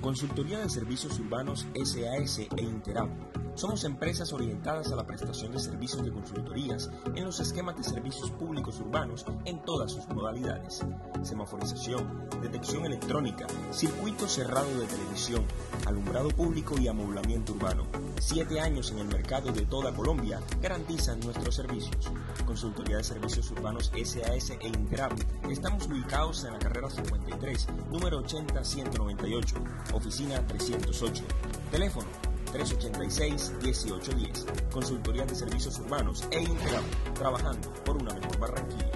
Consultoría de Servicios Urbanos SAS e Interab. Somos empresas orientadas a la prestación de servicios de consultorías en los esquemas de servicios públicos urbanos en todas sus modalidades. Semaforización, detección electrónica, circuito cerrado de televisión, alumbrado público y amoblamiento urbano. Siete años en el mercado de toda Colombia garantizan nuestros servicios. Consultoría de Servicios Urbanos SAS e Interab. Estamos ubicados en la carrera 53, número 80-198, oficina 308. Teléfono 386-1810. Consultoría de Servicios Urbanos e Interab. Trabajando por una mejor Barranquilla.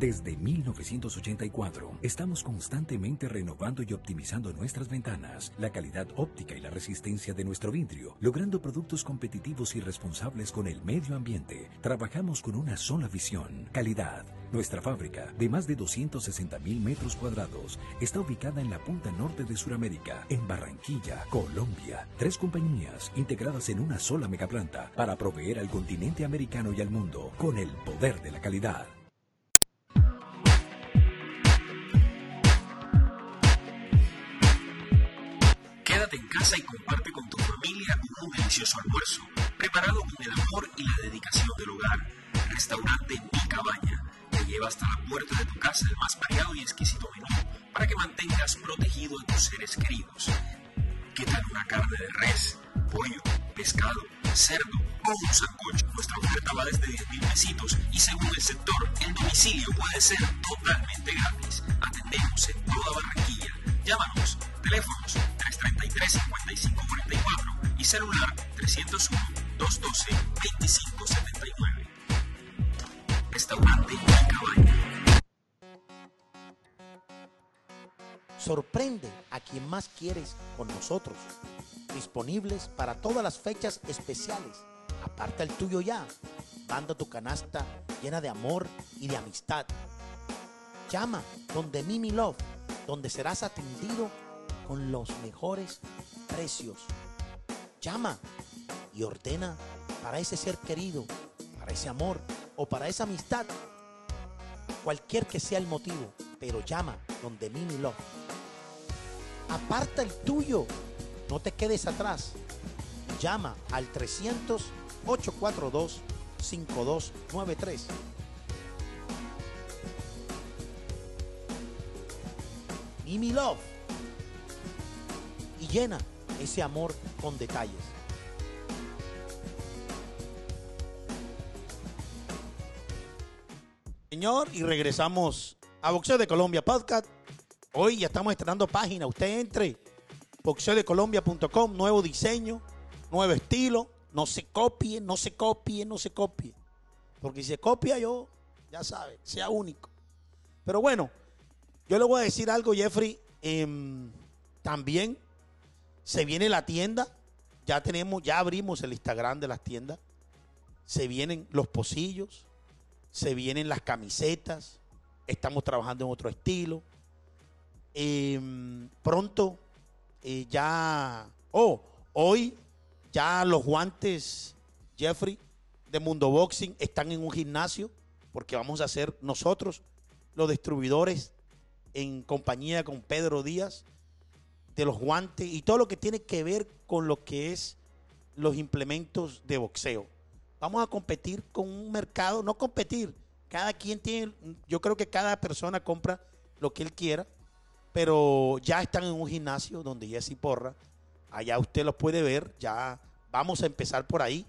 Desde 1984, estamos constantemente renovando y optimizando nuestras ventanas, la calidad óptica y la resistencia de nuestro vidrio, logrando productos competitivos y responsables con el medio ambiente. Trabajamos con una sola visión, calidad. Nuestra fábrica, de más de 260 mil metros cuadrados, está ubicada en la punta norte de Sudamérica, en Barranquilla, Colombia. Tres compañías integradas en una sola megaplanta para proveer al continente americano y al mundo con el poder de la calidad. Casa y comparte con tu familia un delicioso almuerzo, preparado con el amor y la dedicación del hogar. Restaurante Mi Cabaña te lleva hasta la puerta de tu casa el más variado y exquisito menú para que mantengas protegido a tus seres queridos. ¿Qué tal una carne de res, pollo, pescado, cerdo o un sancocho? Nuestra oferta va desde 10 mil pesitos y según el sector, el domicilio puede ser totalmente gratis. Atendemos en toda Barranquilla. Llámanos, teléfonos 333-5544 y celular 301-212-2579. Restaurante Mi Cabaña. Sorprende a quien más quieres con nosotros. Disponibles para todas las fechas especiales. Aparta el tuyo ya. Manda tu canasta llena de amor y de amistad. Llama donde Mimi Love, donde serás atendido con los mejores precios. Llama y ordena para ese ser querido, para ese amor o para esa amistad. Cualquier que sea el motivo, pero llama donde Mimi Love. Aparta el tuyo. No te quedes atrás. Llama al 300 842 5293. Mimi Love. Y llena ese amor con detalles. Señor, y regresamos a Boxeo de Colombia Podcast. Hoy ya estamos estrenando página. Usted entre boxeodecolombia.com, nuevo diseño, nuevo estilo. No se copie, no se copie, no se copie. Porque si se copia yo, ya sabe, sea único. Pero bueno, yo le voy a decir algo, Jeffrey. em, también se viene la tienda. Ya tenemos, ya abrimos el Instagram de las tiendas. Se vienen los pocillos. Se vienen las camisetas. Estamos trabajando en otro estilo. Em, pronto eh, ya. Oh, hoy ya los guantes, Jeffrey, de Mundo Boxing están en un gimnasio. Porque vamos a ser nosotros los distribuidores en compañía con Pedro Díaz de los guantes y todo lo que tiene que ver con lo que es los implementos de boxeo. Vamos a competir con un mercado, no competir, cada quien tiene, yo creo que cada persona compra lo que él quiera, pero ya están en un gimnasio donde Jesse Porra, allá usted los puede ver, ya vamos a empezar por ahí,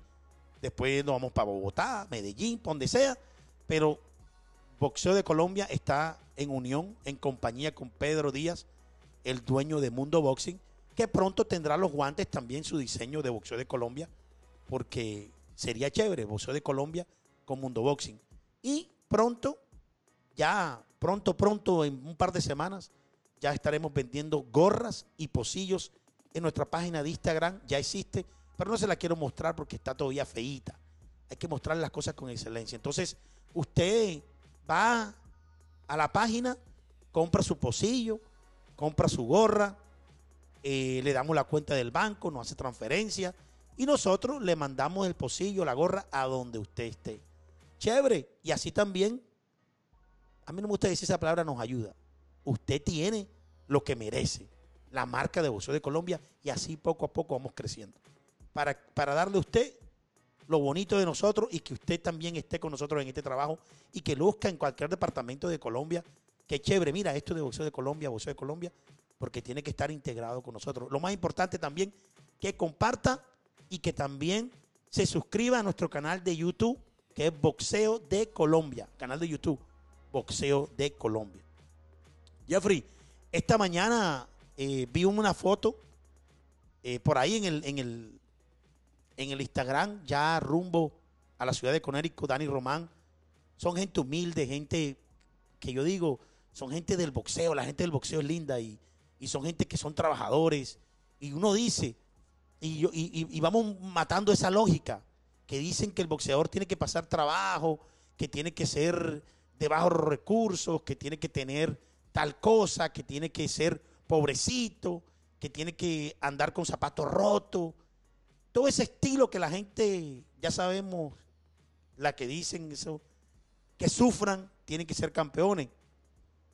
después nos vamos para Bogotá, Medellín, donde sea, pero Boxeo de Colombia está en unión, en compañía con Pedro Díaz, el dueño de Mundo Boxing, que pronto tendrá los guantes también su diseño de Boxeo de Colombia, porque sería chévere, Boxeo de Colombia con Mundo Boxing. Y pronto, ya pronto, pronto, en un par de semanas, ya estaremos vendiendo gorras y pocillos en nuestra página de Instagram, ya existe, pero no se la quiero mostrar porque está todavía feíta. Hay que mostrar las cosas con excelencia. Entonces, usted va a la página, compra su pocillo, compra su gorra, eh, le damos la cuenta del banco, nos hace transferencia y nosotros le mandamos el pocillo, la gorra a donde usted esté. Chévere. Y así también, a mí no me gusta decir esa palabra, nos ayuda. Usted tiene lo que merece, la marca de Boxeo de Colombia y así poco a poco vamos creciendo. Para, para darle a usted lo bonito de nosotros y que usted también esté con nosotros en este trabajo y que luzca en cualquier departamento de Colombia. Que chévere, mira, esto de Boxeo de Colombia, Boxeo de Colombia, porque tiene que estar integrado con nosotros. Lo más importante también, que comparta y que también se suscriba a nuestro canal de YouTube, que es Boxeo de Colombia, canal de YouTube, Boxeo de Colombia. Jeffrey, esta mañana eh, vi una foto eh, por ahí en el, en, el, en el Instagram, ya rumbo a la ciudad de Conérico, Dani Román. Son gente humilde, gente que yo digo, son gente del boxeo, la gente del boxeo es linda y, y son gente que son trabajadores. Y uno dice, y, yo, y, y- y vamos matando esa lógica, que dicen que el boxeador tiene que pasar trabajo, que tiene que ser de bajos recursos, que tiene que tener tal cosa, que tiene que ser pobrecito, que tiene que andar con zapatos rotos. Todo ese estilo que la gente, ya sabemos, la que dicen eso, que sufran, tienen que ser campeones.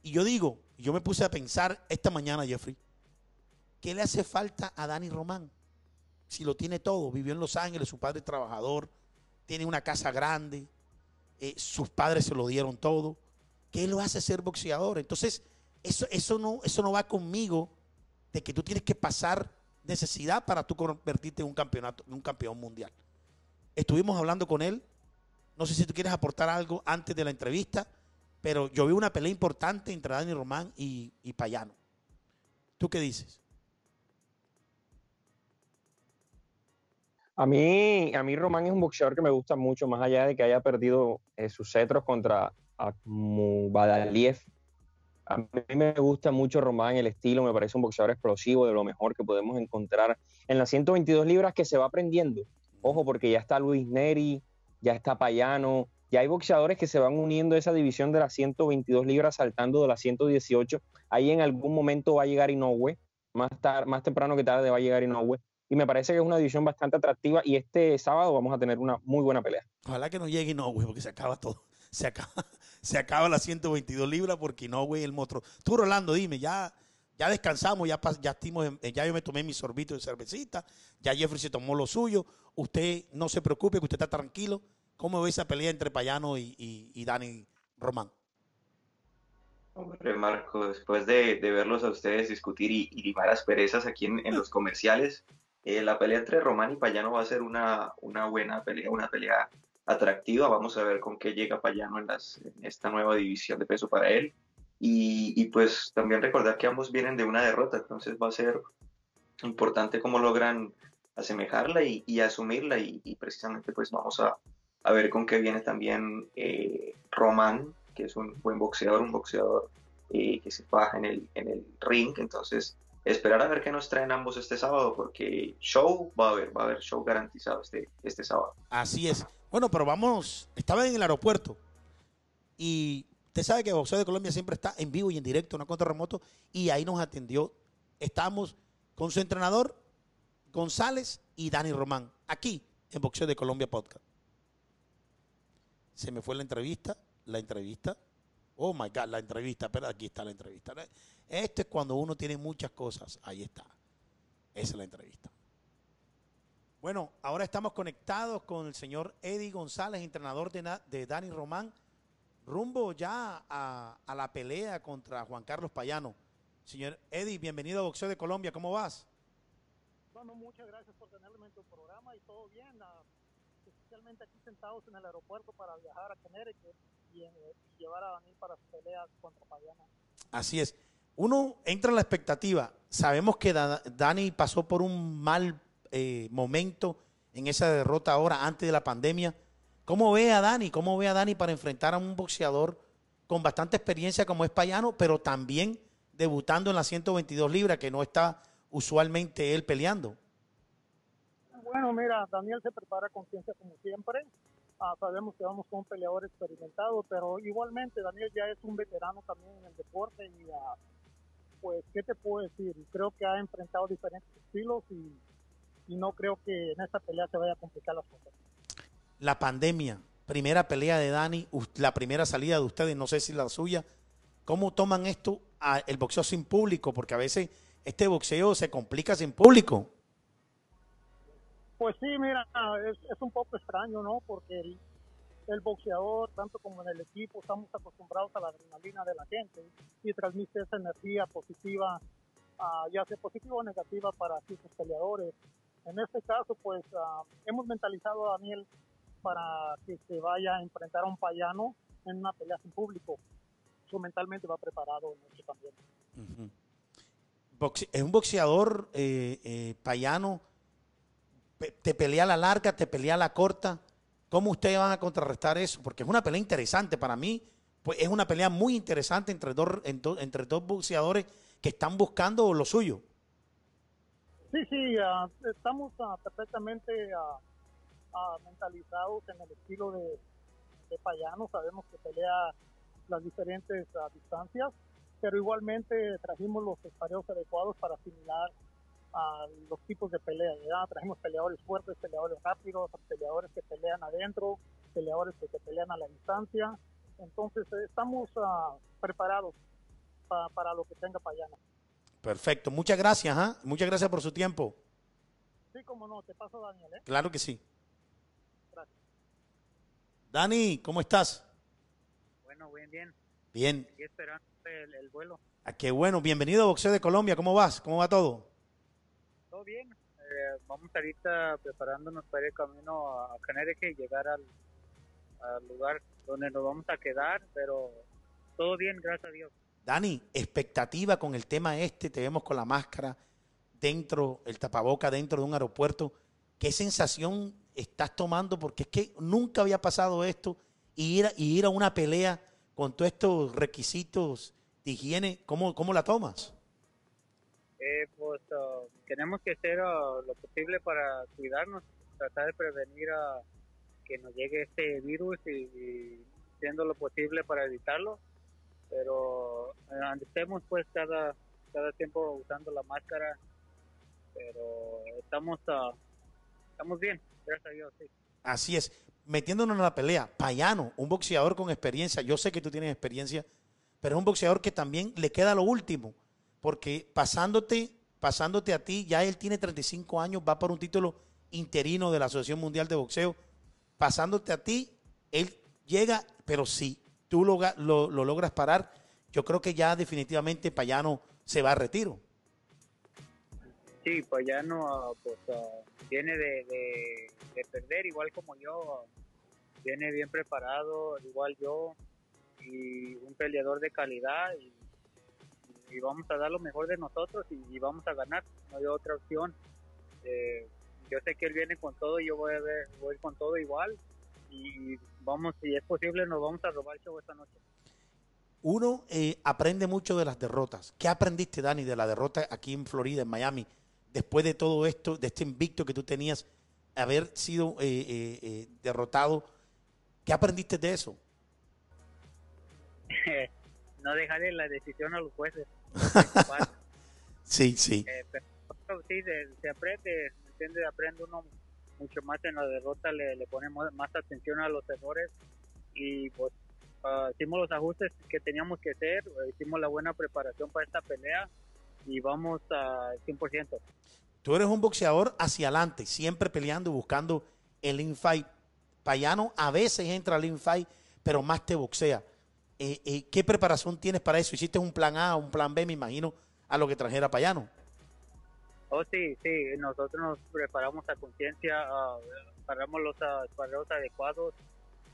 Y yo digo, yo me puse a pensar esta mañana, Jeffrey, ¿qué le hace falta a Dani Román? Si lo tiene todo, vivió en Los Ángeles, su padre es trabajador, tiene una casa grande, eh, sus padres se lo dieron todo. ¿Qué lo hace ser boxeador? Entonces, eso, eso, no, eso no va conmigo de que tú tienes que pasar necesidad para tú convertirte en un, campeonato, en un campeón mundial. Estuvimos hablando con él. No sé si tú quieres aportar algo antes de la entrevista, pero yo vi una pelea importante entre Dani Román y, y Payano. ¿Tú qué dices? A mí, a mí Román es un boxeador que me gusta mucho, más allá de que haya perdido eh, sus cetros contra Badaliev. A mí me gusta mucho Román, el estilo, me parece un boxeador explosivo, de lo mejor que podemos encontrar en las 122 libras que se va aprendiendo. Ojo, porque ya está Luis Neri, ya está Payano, ya hay boxeadores que se van uniendo a esa división de las 122 libras saltando de las 118. Ahí en algún momento va a llegar Inoue, más, más temprano que tarde va a llegar Inoue. Y me parece que es una división bastante atractiva y este sábado vamos a tener una muy buena pelea. Ojalá que no llegue Inoue porque se acaba todo. Se acaba, se acaba las 122 libras porque Inoue el monstruo. Tú, Rolando, dime, ya, ya descansamos, ya, ya, ya yo me tomé mi sorbito de cervecita, ya Jeffrey se tomó lo suyo. Usted no se preocupe, que usted está tranquilo ¿Cómo ve esa pelea entre Payano y, Dani Román? Hombre, Marco, después de, verlos a ustedes discutir y, limar asperezas aquí en, los comerciales, eh, la pelea entre Román y Payano va a ser una, una buena pelea, una pelea atractiva. Vamos a ver con qué llega Payano en, las, en esta nueva división de peso para él. Y, pues también recordar que ambos vienen de una derrota, entonces va a ser importante cómo logran asemejarla y, asumirla y, precisamente pues vamos a, a ver con qué viene también eh, Román, que es un buen boxeador, un boxeador eh, que se baja en el, en el ring. Entonces, esperar a ver qué nos traen ambos este sábado, porque show va a haber, va a haber show garantizado este, este sábado. Así es. Bueno, pero vamos, estaba en el aeropuerto y usted sabe que Boxeo de Colombia siempre está en vivo y en directo, no contra remoto, y ahí nos atendió. Estamos con su entrenador González y Dani Román, aquí en Boxeo de Colombia Podcast se me fue la entrevista, la entrevista. Oh my God, la entrevista, pero aquí está la entrevista. Esto es cuando uno tiene muchas cosas. Ahí está. Esa es la entrevista. Bueno, ahora estamos conectados con el señor Eddie González, entrenador de, de Dani Román, rumbo ya a, a, la pelea contra Juan Carlos Payano. Señor Eddie, bienvenido a Boxeo de Colombia, ¿cómo vas? Bueno, muchas gracias por tenerme en tu programa y todo bien. Ah, especialmente aquí sentados en el aeropuerto para viajar a Connecticut y, eh, llevar a Daniel para su pelea contra Payana. Así es. Uno entra en la expectativa. Sabemos que Dani pasó por un mal eh, momento en esa derrota ahora, antes de la pandemia. ¿Cómo ve a Dani? ¿Cómo ve a Dani para enfrentar a un boxeador con bastante experiencia como es Payano, pero también debutando en las 122 libras, que no está usualmente él peleando? Bueno, mira, Daniel se prepara con ciencia como siempre. Ah, sabemos que vamos con un peleador experimentado, pero igualmente Daniel ya es un veterano también en el deporte y ah, pues, ¿qué te puedo decir? Creo que ha enfrentado diferentes estilos y, no creo que en esta pelea se vaya a complicar las cosas. La pandemia, primera pelea de Dani, la primera salida de ustedes, no sé si la suya, ¿cómo toman esto el boxeo sin público? Porque a veces este boxeo se complica sin público. Pues sí, mira, es, es un poco extraño, ¿no? Porque el, el, boxeador, tanto como en el equipo, estamos acostumbrados a la adrenalina de la gente y transmite esa energía positiva, uh, ya sea positiva o negativa para sus peleadores. En este caso, pues uh, hemos mentalizado a Daniel para que se vaya a enfrentar a un payano en una pelea sin público. Su mentalmente va preparado también. es un boxeador eh, eh, payano te pelea la larga, te pelea la corta. ¿Cómo ustedes van a contrarrestar eso? Porque es una pelea interesante para mí. Pues es una pelea muy interesante entre dos, entre dos boxeadores que están buscando lo suyo. Sí, sí, ah, estamos ah, perfectamente uh, mentalizados en el estilo de, Payano. Sabemos que pelea las diferentes distancias, pero igualmente trajimos los espacios adecuados para asimilar a los tipos de pelea. ¿verdad? Trajimos peleadores fuertes, peleadores rápidos, peleadores que pelean adentro, peleadores que se pelean a la distancia. Entonces eh, estamos uh, preparados para lo que tenga Payana. Perfecto, muchas gracias, ¿ah? muchas gracias por su tiempo. Sí, como no, te paso Daniel. ¿eh? Claro que sí. Gracias. Dani, ¿cómo estás? Bueno, bien, bien. Bien. Aquí esperando el, el vuelo. Ah, qué bueno, bienvenido a Boxeo de Colombia, ¿cómo vas? ¿Cómo va todo? bien. Eh, vamos ahorita preparándonos para ir camino a Connecticut y llegar al, al lugar donde nos vamos a quedar, pero todo bien, gracias a Dios. Dani, expectativa con el tema este, te vemos con la máscara dentro, el tapaboca dentro de un aeropuerto. ¿Qué sensación estás tomando? Porque es que nunca había pasado esto y ir a, y ir a una pelea con todos estos requisitos de higiene, ¿cómo, cómo la tomas? Eh, pues uh, tenemos que hacer uh, lo posible para cuidarnos. tratar de prevenir a que nos llegue este virus y haciendo lo posible para evitarlo. Pero eh, estemos pues cada, cada tiempo usando la máscara, pero estamos, ah, estamos bien, gracias a Dios, sí. Así es. Metiéndonos en la pelea, Payano, un boxeador con experiencia. Yo sé que tú tienes experiencia, pero es un boxeador que también le queda lo último. Porque pasándote, pasándote a ti, ya él tiene 35 años, va por un título interino de la Asociación Mundial de Boxeo. Pasándote a ti, él llega, pero si tú lo, lo- lo logras parar, yo creo que ya definitivamente Payano se va a retiro. Sí, Payano pues ah, viene de, de- de perder igual como yo, viene bien preparado, igual yo, y un peleador de calidad y, vamos a dar lo mejor de nosotros y, vamos a ganar, no hay otra opción. Eh, yo sé que él viene con todo y yo voy a, ver, voy con todo igual y, vamos, si es posible, nos vamos a robar el show esta noche. Uno eh, aprende mucho de las derrotas. ¿Qué aprendiste, Dani, de la derrota aquí en Florida, en Miami? Después de todo esto, de este invicto que tú tenías, haber sido eh, eh, eh, derrotado, ¿qué aprendiste de eso? no dejarle la decisión a los jueces. Sí, sí. Pero sí, se aprende. Aprende uno mucho más en la derrota, le, ponemos más atención a los errores y pues ah, hicimos los ajustes que teníamos que hacer, hicimos la buena preparación para esta pelea y vamos a 100%. Tú eres un boxeador hacia adelante, siempre peleando, buscando el infight. Payano a veces entra al infight, pero más te boxea. Eh, eh, ¿Qué preparación tienes para eso? ¿Hiciste un plan A, un plan B, me imagino, a lo que trajera Payano? Oh, sí, sí, nosotros nos preparamos a conciencia, ah, paramos los espaderos adecuados,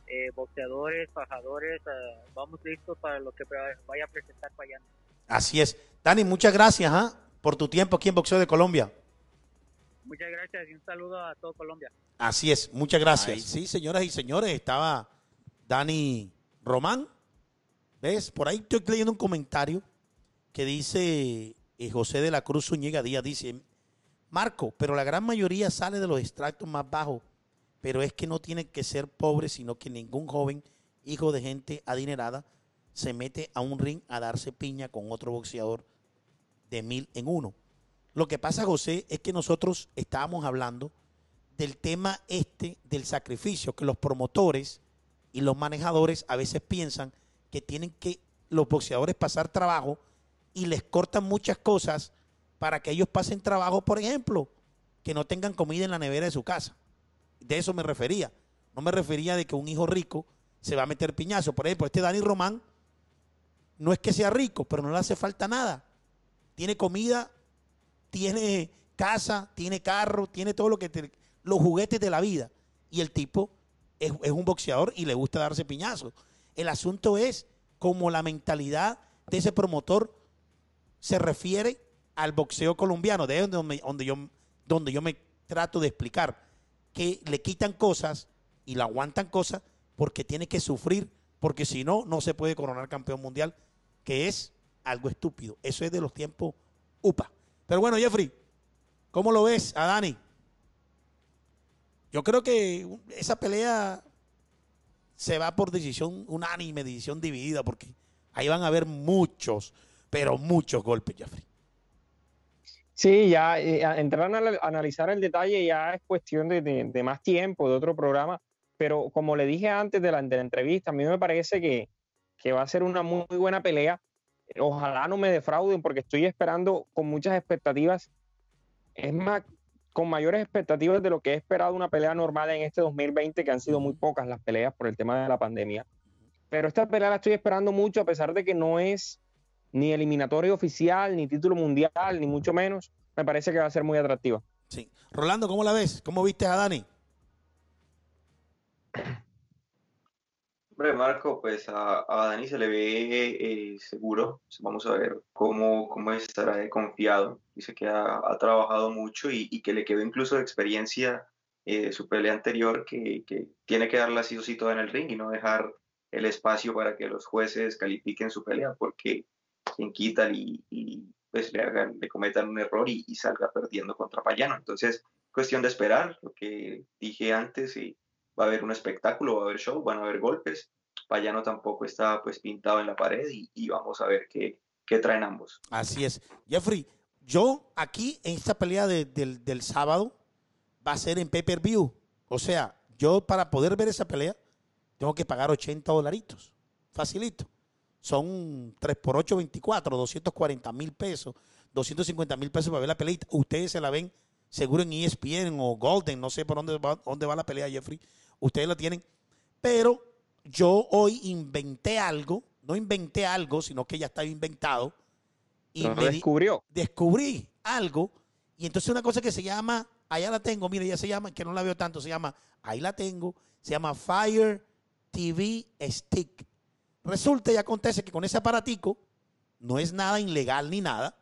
eh, boxeadores, fajadores, ah, vamos listos para lo que vaya a presentar Payano. Así es. Dani, muchas gracias ¿ah? por tu tiempo aquí en Boxeo de Colombia. Muchas gracias y un saludo a todo Colombia. Así es, muchas gracias. Sí, señoras y señores, estaba Dani Román. ¿Ves? Por ahí estoy leyendo un comentario que dice eh, José de la Cruz Zúñiga Díaz, dice, Marco, pero la gran mayoría sale de los extractos más bajos, pero es que no tienen que ser pobres, sino que ningún joven, hijo de gente adinerada, se mete a un ring a darse piña con otro boxeador de mil en uno. Lo que pasa, José, es que nosotros estábamos hablando del tema este del sacrificio, que los promotores y los manejadores a veces piensan que tienen que los boxeadores pasar trabajo y les cortan muchas cosas para que ellos pasen trabajo, por ejemplo, que no tengan comida en la nevera de su casa. De eso me refería. No me refería de que un hijo rico se va a meter piñazo. Por ejemplo, este Dani Román no es que sea rico, pero no le hace falta nada. Tiene comida, tiene casa, tiene carro, tiene todo lo que te- los juguetes de la vida. Y el tipo es, es un boxeador y le gusta darse piñazos. El asunto es como la mentalidad de ese promotor se refiere al boxeo colombiano, de donde, donde yo, donde yo me trato de explicar, que le quitan cosas y le aguantan cosas porque tiene que sufrir, porque si no, no se puede coronar campeón mundial, que es algo estúpido. Eso es de los tiempos UPA. Pero bueno, Jeffrey, ¿cómo lo ves a Dani? Yo creo que esa pelea se va por decisión unánime, decisión dividida, porque ahí van a haber muchos, pero muchos golpes, Jeffrey. Sí, ya eh, entrar a anal- analizar el detalle ya es cuestión de, de- de más tiempo, de otro programa, pero como le dije antes de la, entrevista, a mí me parece que, va a ser una muy buena pelea. Ojalá no me defrauden porque estoy esperando con muchas expectativas, es más, con mayores expectativas de lo que he esperado una pelea normal en este 2020, que han sido muy pocas las peleas por el tema de la pandemia. Pero esta pelea la estoy esperando mucho a pesar de que no es ni eliminatorio oficial, ni título mundial, ni mucho menos. Me parece que va a ser muy atractiva. Sí. Rolando, ¿cómo la ves? ¿Cómo viste a Dani? Hombre, Marco, pues a, a Dani se le ve eh, seguro. Vamos a ver cómo, cómo estará de confiado. Dice que ha, ha trabajado mucho y, y que le quedó incluso de experiencia eh, su pelea anterior, que, que tiene que darla así o sí toda en el ring y no dejar el espacio para que los jueces califiquen su pelea, porque quien quita y, y, pues le, hagan, le cometan un error y, salga perdiendo contra Payano. Entonces, cuestión de esperar, lo que dije antes, y va a haber un espectáculo, va a haber show, van a haber golpes. Payano tampoco está pues pintado en la pared y, vamos a ver qué, qué traen ambos. Así es. Jeffrey, yo aquí en esta pelea de- del, del sábado va a ser en pay-per-view. O sea, yo para poder ver esa pelea tengo que pagar 80 dolaritos. Facilito. Son 3 por 8, 24, 240 mil pesos, 250 mil pesos para ver la pelea. Ustedes se la ven seguro en ESPN o Golden, no sé por dónde va, dónde va la pelea, Jeffrey. Ustedes la tienen. Pero yo hoy inventé algo, no inventé algo, sino que ya estaba inventado. Y me descubrió. descubrí algo. Y entonces una cosa que se llama, allá la tengo, mire, ya se llama, que no la veo tanto, se llama, ahí la tengo, se llama Fire TV Stick. Resulta y acontece que con ese aparatico, no es nada ilegal ni nada,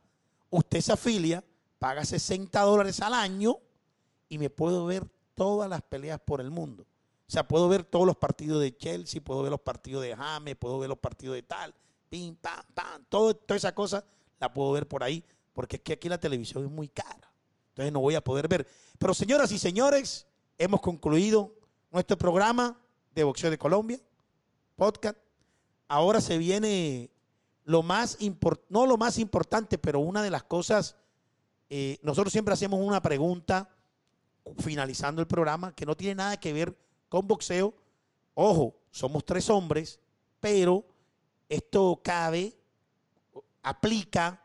usted se afilia, paga 60 dólares al año y me puedo ver todas las peleas por el mundo. O sea, puedo ver todos los partidos de Chelsea, puedo ver los partidos de James, puedo ver los partidos de tal, pim, pam, pam, todo, toda esa cosa la puedo ver por ahí, porque es que aquí la televisión es muy cara. Entonces no voy a poder ver. Pero señoras y señores, hemos concluido nuestro programa de Boxeo de Colombia, podcast. Ahora se viene lo más importante, no lo más importante, pero una de las cosas, eh, nosotros siempre hacemos una pregunta finalizando el programa que no tiene nada que ver con boxeo. Ojo, somos tres hombres, pero esto cabe, aplica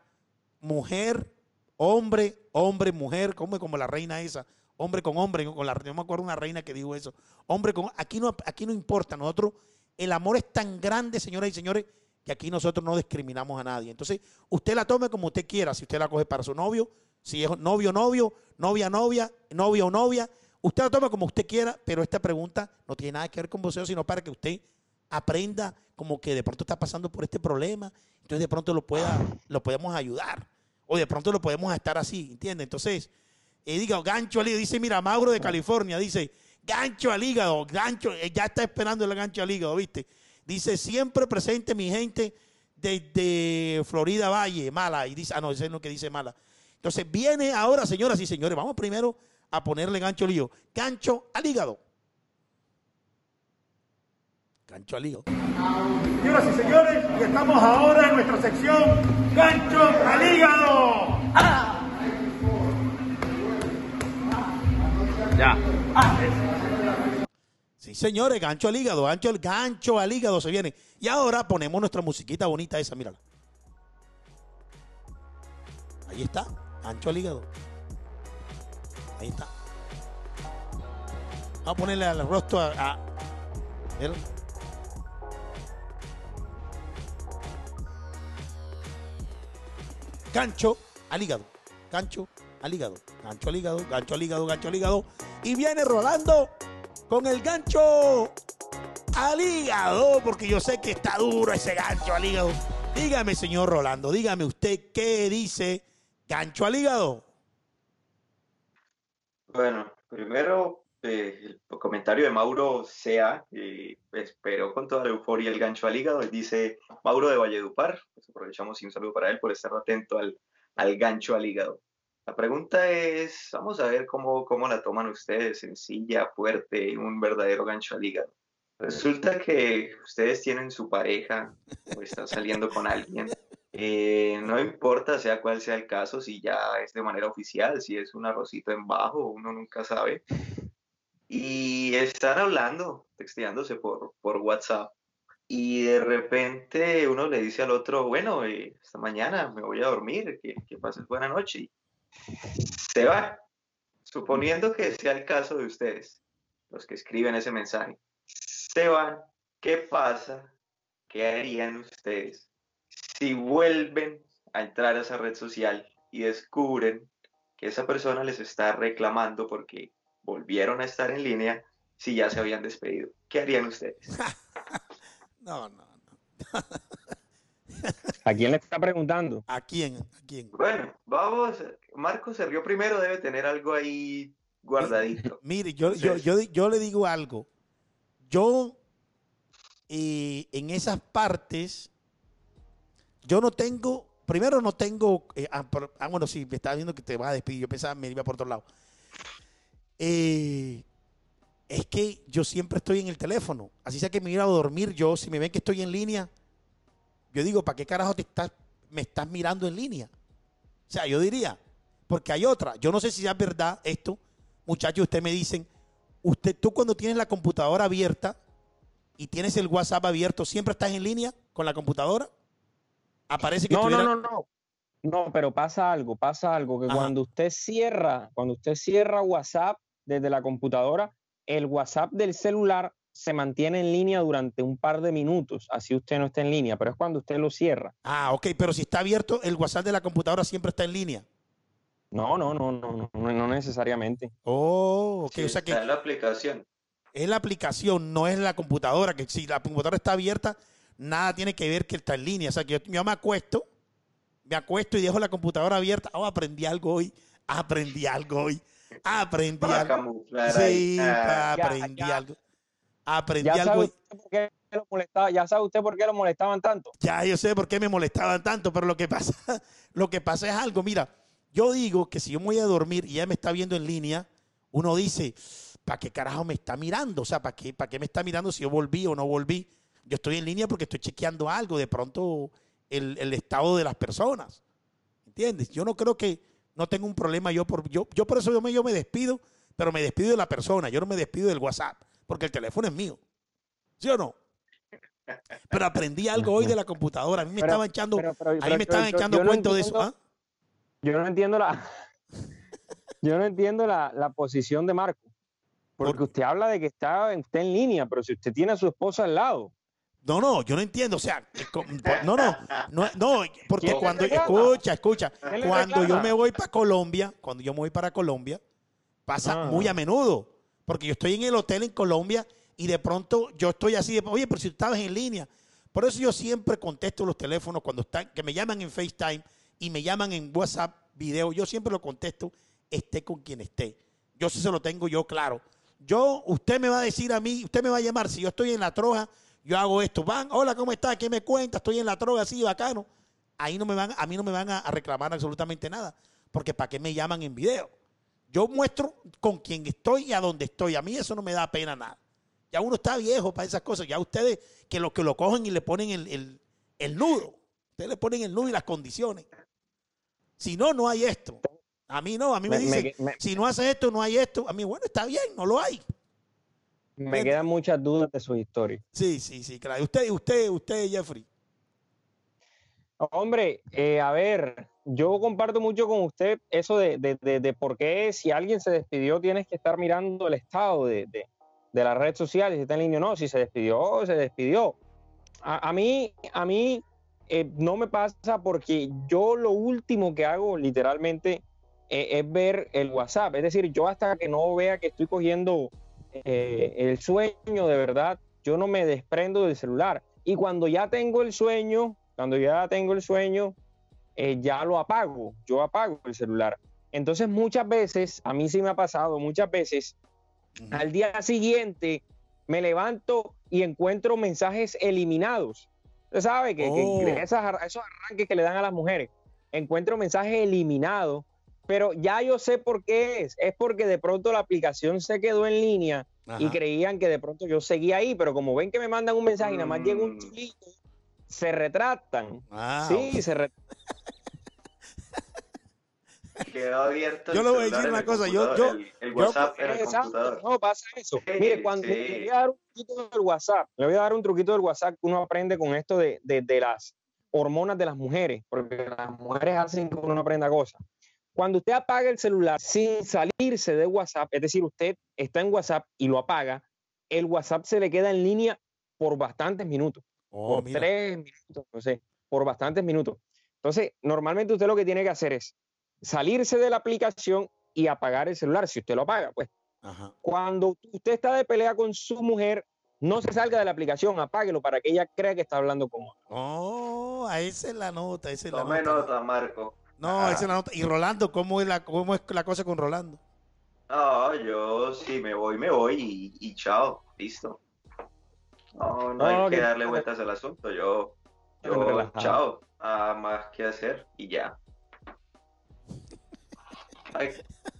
mujer, hombre, hombre, mujer, como, como la reina esa, hombre con hombre, con la, yo me acuerdo una reina que dijo eso, hombre con, aquí no, aquí no importa, nosotros, el amor es tan grande, señoras y señores, que aquí nosotros no discriminamos a nadie. Entonces, usted la tome como usted quiera, si usted la coge para su novio, si es novio, novio, novia, novia, novia o novia, usted la toma como usted quiera, pero esta pregunta no tiene nada que ver con boxeo, sino para que usted aprenda como que de pronto está pasando por este problema, entonces de pronto lo pueda, lo podemos ayudar, o de pronto lo podemos estar así, ¿entiende? Entonces, eh, diga, gancho hígado, dice, mira, Mauro de California, dice, gancho al hígado, gancho, eh, ya está esperando el gancho al hígado, ¿viste? Dice, siempre presente mi gente desde Florida Valle, Mala, y dice, ah, no, ese es lo que dice Mala. Entonces, viene ahora, señoras y señores, vamos primero a ponerle gancho al hígado, gancho al hígado. Gancho al hígado. Señoras y señores, y estamos ahora en nuestra sección Gancho al hígado. Sí, señores, gancho al hígado, gancho, al- gancho al hígado se viene. Y ahora ponemos nuestra musiquita bonita esa, mírala. Ahí está, gancho al hígado. Ahí está. Vamos a ponerle al rostro a... a-. Gancho al hígado. Gancho al hígado. Gancho al hígado, gancho al hígado, gancho al hígado. Y viene Rolando con el gancho al hígado, porque yo sé que está duro ese gancho al hígado. Dígame, señor Rolando, dígame usted qué dice gancho al hígado. Bueno, primero eh, el comentario de Mauro Sea, eh, esperó con toda la euforia el gancho al hígado, dice Mauro de Valledupar, pues aprovechamos y un saludo para él por estar atento al, al gancho al hígado. La pregunta es, vamos a ver cómo, cómo la toman ustedes, sencilla, fuerte, un verdadero gancho al hígado. Resulta que ustedes tienen su pareja o están saliendo con alguien. eh, no importa sea cuál sea el caso, si ya es de manera oficial, si es un arrocito en bajo, uno nunca sabe. Y están hablando, texteándose por, por WhatsApp. Y de repente uno le dice al otro, bueno, eh, esta mañana me voy a dormir, que, que pases buena noche. Se va. Suponiendo que sea el caso de ustedes, los que escriben ese mensaje. Se van. ¿Qué pasa? ¿Qué harían ustedes si vuelven a entrar a esa red social y descubren que esa persona les está reclamando porque volvieron a estar en línea si ya se habían despedido? ¿Qué harían ustedes? No, no, no. ¿A quién le está preguntando? ¿A quién? ¿A quién? Bueno, vamos. Marco se rió primero, debe tener algo ahí guardadito. Mire, yo, yo, yo, yo le digo algo. Yo, eh, en esas partes, yo no tengo, primero no tengo, eh, ah, por- ah, bueno, sí, me estaba viendo que te vas a despedir, yo pensaba que me iba por otro lado. eh, es que yo siempre estoy en el teléfono. Así sea que me iba a dormir yo, si me ven que estoy en línea, yo digo, ¿para qué carajo te estás, me estás mirando en línea? O sea, yo diría, porque hay otra. Yo no sé si es verdad esto. Muchachos, ustedes me dicen, usted, tú cuando tienes la computadora abierta y tienes el WhatsApp abierto, ¿siempre estás en línea con la computadora? Aparece que No, no, no, no. No, pero pasa algo, pasa algo, que Ajá. cuando usted cierra, cuando usted cierra WhatsApp desde la computadora, el WhatsApp del celular se mantiene en línea durante un par de minutos, así usted no está en línea, pero es cuando usted lo cierra. Ah, ok, pero si está abierto, el WhatsApp de la computadora siempre está en línea. No, no, no, no, no, no, no necesariamente. Oh, ok, Sí, o sea que está en la aplicación. es la aplicación, no es la computadora, que si la computadora está abierta, nada tiene que ver que está en línea. O sea que yo, yo me acuesto, me acuesto y dejo la computadora abierta. Oh, aprendí algo hoy, aprendí algo hoy, aprendí Para algo. camuflar Sí, Ah, Ya, aprendí ya. algo. Aprendí Ya algo sabe, hoy. usted por qué lo molestaba, ya sabe usted por qué lo molestaban tanto. Ya yo sé por qué me molestaban tanto, pero lo que pasa, lo que pasa es algo. Mira, yo digo que si yo me voy a dormir y ella me está viendo en línea, uno dice, ¿para qué carajo me está mirando? O sea, ¿para qué, ¿para qué me está mirando si yo volví o no volví? Yo estoy en línea porque estoy chequeando algo, de pronto el, el estado de las personas. ¿Entiendes? Yo no creo que no tengo un problema yo por yo, yo por eso yo me, yo me despido, pero me despido de la persona, yo no me despido del WhatsApp, porque el teléfono es mío. ¿Sí o no? Pero aprendí algo hoy de la computadora. A mí me Pero- estaban echando, pero- pero- a mí me estaban yo- echando yo no cuento de eso. ¿ah? Yo no entiendo la, yo no entiendo la, la posición de Marco. Porque ¿Por? usted habla de que está usted en línea, pero si usted tiene a su esposa al lado. No, no, yo no entiendo. O sea, por- no, no, no, no, porque ¿Quién cuando, escucha, escucha, ¿Quién le cuando yo me voy para Colombia, cuando yo me voy para Colombia, pasa Ah. muy a menudo, porque yo estoy en el hotel en Colombia y de pronto yo estoy así de, oye, pero si tú estabas en línea. Por eso yo siempre contesto los teléfonos cuando están, que me llaman en FaceTime y me llaman en WhatsApp video, yo siempre lo contesto, esté con quien esté. Yo sí se lo tengo yo claro. Yo, usted me va a decir a mí, usted me va a llamar, si yo estoy en la troja, yo hago esto, van, hola, ¿cómo está? ¿Qué me cuenta? Estoy en la troja, así, bacano. Ahí no me van, a mí no me van a, a reclamar absolutamente nada, porque ¿para qué me llaman en video? Yo muestro con quién estoy y a dónde estoy. A mí eso no me da pena nada. Ya uno está viejo para esas cosas. Ya ustedes que lo que lo cogen y le ponen el, el- el nudo. Ustedes le ponen el nudo y las condiciones. Si no, no hay esto. A mí no, a mí me, dicen, me- si no hace esto, no hay esto. A mí, bueno, está bien, no lo hay. Me quedan muchas dudas de su historia. Sí, sí, sí, claro. Usted, usted, usted, Jeffrey. Hombre, eh, a ver, yo comparto mucho con usted eso de, de- de- por qué si alguien se despidió tienes que estar mirando el estado de, la red social, si está en línea o no, si se despidió, se despidió. A, a mí, a mí eh, no me pasa porque yo lo último que hago literalmente eh, es ver el WhatsApp. Es decir, yo hasta que no vea que estoy cogiendo eh, el sueño de verdad, yo no me desprendo del celular. Y cuando ya tengo el sueño, cuando ya tengo el sueño, eh, ya lo apago, yo apago el celular. Entonces muchas veces, a mí sí me ha pasado, muchas veces, al día siguiente me levanto y encuentro mensajes eliminados. Usted sabe que, Oh. que esas- esos arranques que le dan a las mujeres, encuentro mensajes eliminados, pero ya yo sé por qué es. Es porque de pronto la aplicación se quedó en línea y Ajá. creían que de pronto yo seguía ahí, pero como ven que me mandan un mensaje y nada más llega un Mm. chulito, se retractan. Ah, sí, se re- Quedó abierto. Yo le voy a decir una cosa, yo- yo- el, el yo- WhatsApp en el Exacto, computador. no pasa eso. Sí, Mire, cuando sí. le voy a dar un truquito del WhatsApp, le voy a dar un truquito del WhatsApp que uno aprende con esto de, de- de las hormonas de las mujeres, porque las mujeres hacen que uno no aprenda cosas. Cuando usted apaga el celular sin salirse de WhatsApp, es decir, usted está en WhatsApp y lo apaga, el WhatsApp se le queda en línea por bastantes minutos Oh, por mira. tres minutos, no sé, por bastantes minutos. Entonces, normalmente usted lo que tiene que hacer es salirse de la aplicación y apagar el celular, si usted lo apaga, pues. Ajá. Cuando usted está de pelea con su mujer, no se salga de la aplicación, apáguelo para que ella crea que está hablando con otro. Oh, esa es la nota, esa es la Tome nota. nota, Marco. No, Ah. esa es la nota. Y Rolando, ¿cómo es la, cómo es la cosa con Rolando? No, yo sí me voy, me voy y, y chao, listo. No, no, No, hay que que- darle vueltas al asunto. Yo, yo, chao, nada más que hacer y ya. Ay,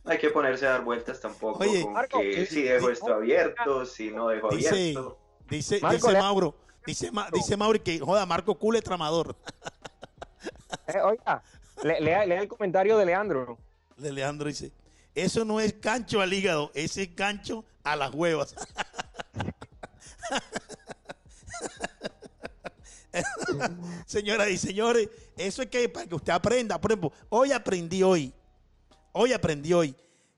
hay que ponerse a dar vueltas tampoco Oye, con Marco, que si dejo esto abierto, si no dejo Dice, abierto. dice, Marco, dice le- Mauro, dice, Ma- dice Mauro que joda, Marco Culo es tramador. Eh, oiga, le- lea, lea el comentario de Leandro. De Leandro dice, eso no es gancho al hígado, ese es gancho a las huevas. Señoras y señores, eso es que para que usted aprenda. Por ejemplo, hoy aprendí hoy. Hoy aprendí hoy.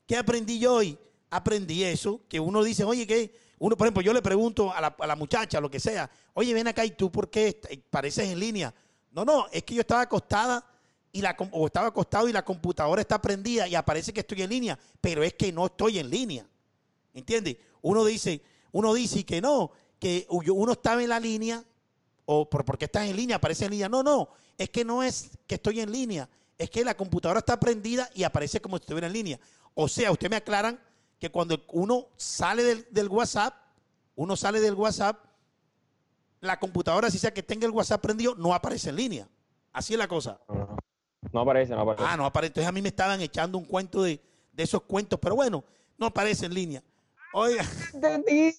¿Qué aprendí yo hoy? Aprendí eso, que uno dice, oye, ¿qué? Uno, por ejemplo, yo le pregunto a la, muchacha, lo que sea, oye, ven acá y tú, ¿por qué pareces en línea? No, no, es que yo estaba acostada y la, o estaba acostado y la computadora está prendida y aparece que estoy en línea, pero es que no estoy en línea. ¿Entiendes? Uno dice, uno dice que no, que uno estaba en la línea o por, porque estás en línea, aparece en línea. No, no, es que no es que estoy en línea, es que la computadora está prendida y aparece como si estuviera en línea. O sea, usted me aclaran que cuando uno sale del, del WhatsApp, uno sale del WhatsApp, la computadora, si sea que tenga el WhatsApp prendido, no aparece en línea. Así es la cosa. No aparece, no aparece. Ah, no aparece. Entonces a mí me estaban echando un cuento de, de esos cuentos, pero bueno, no aparece en línea. Oiga, entendí.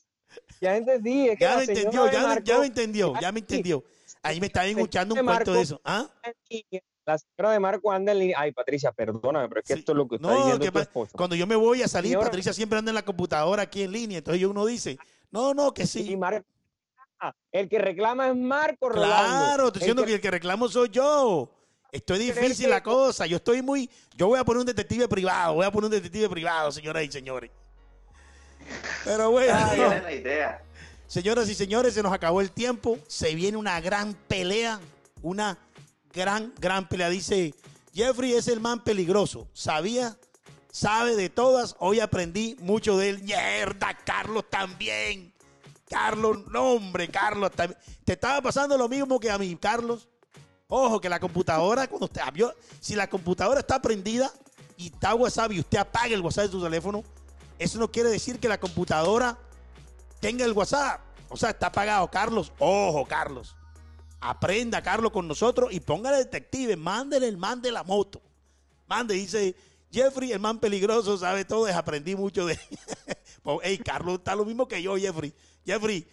Ya entendí. Es que ya me entendió, ya, me- ya entendió, ya me entendió. Ahí me estaban escuchando un cuento de eso. ¿Ah? La señora de Marco anda en línea. Ay, Patricia, perdóname, pero es que Sí. esto es lo que está No, diciendo que tu pa- esposo. cuando yo me voy a salir, Señora- Patricia siempre anda en la computadora aquí en línea. Entonces uno dice, no, no, que Y sí. Mar- Ah, el que reclama es Marco Rolando. Claro, estoy El diciendo que que- el que reclamo soy yo. Estoy difícil la cosa. Yo estoy muy. Yo voy a poner un detective privado. Voy a poner un detective privado, señoras y señores. Pero bueno. Ahí viene la idea. Señoras y señores, se nos acabó el tiempo. Se viene una gran pelea. Una gran, gran pelea. Dice, Jeffrey es el man peligroso. ¿Sabía? Sabe de todas. Hoy aprendí mucho de él. Mierda, Carlos también. Carlos, no hombre, Carlos. Te estaba pasando lo mismo que a mí, Carlos. Ojo, que la computadora, cuando usted vio, si la computadora está prendida y está WhatsApp y usted apaga el WhatsApp de su teléfono, eso no quiere decir que la computadora tenga el WhatsApp. O sea, está apagado. Carlos, ojo, Carlos. Aprenda, Carlos, con nosotros y póngale detective. Mándele el man de la moto. Mande, dice Jeffrey, el man peligroso, sabe todo. Aprendí mucho de. Pues, Ey, Carlos está lo mismo que yo, Jeffrey. Jeffrey,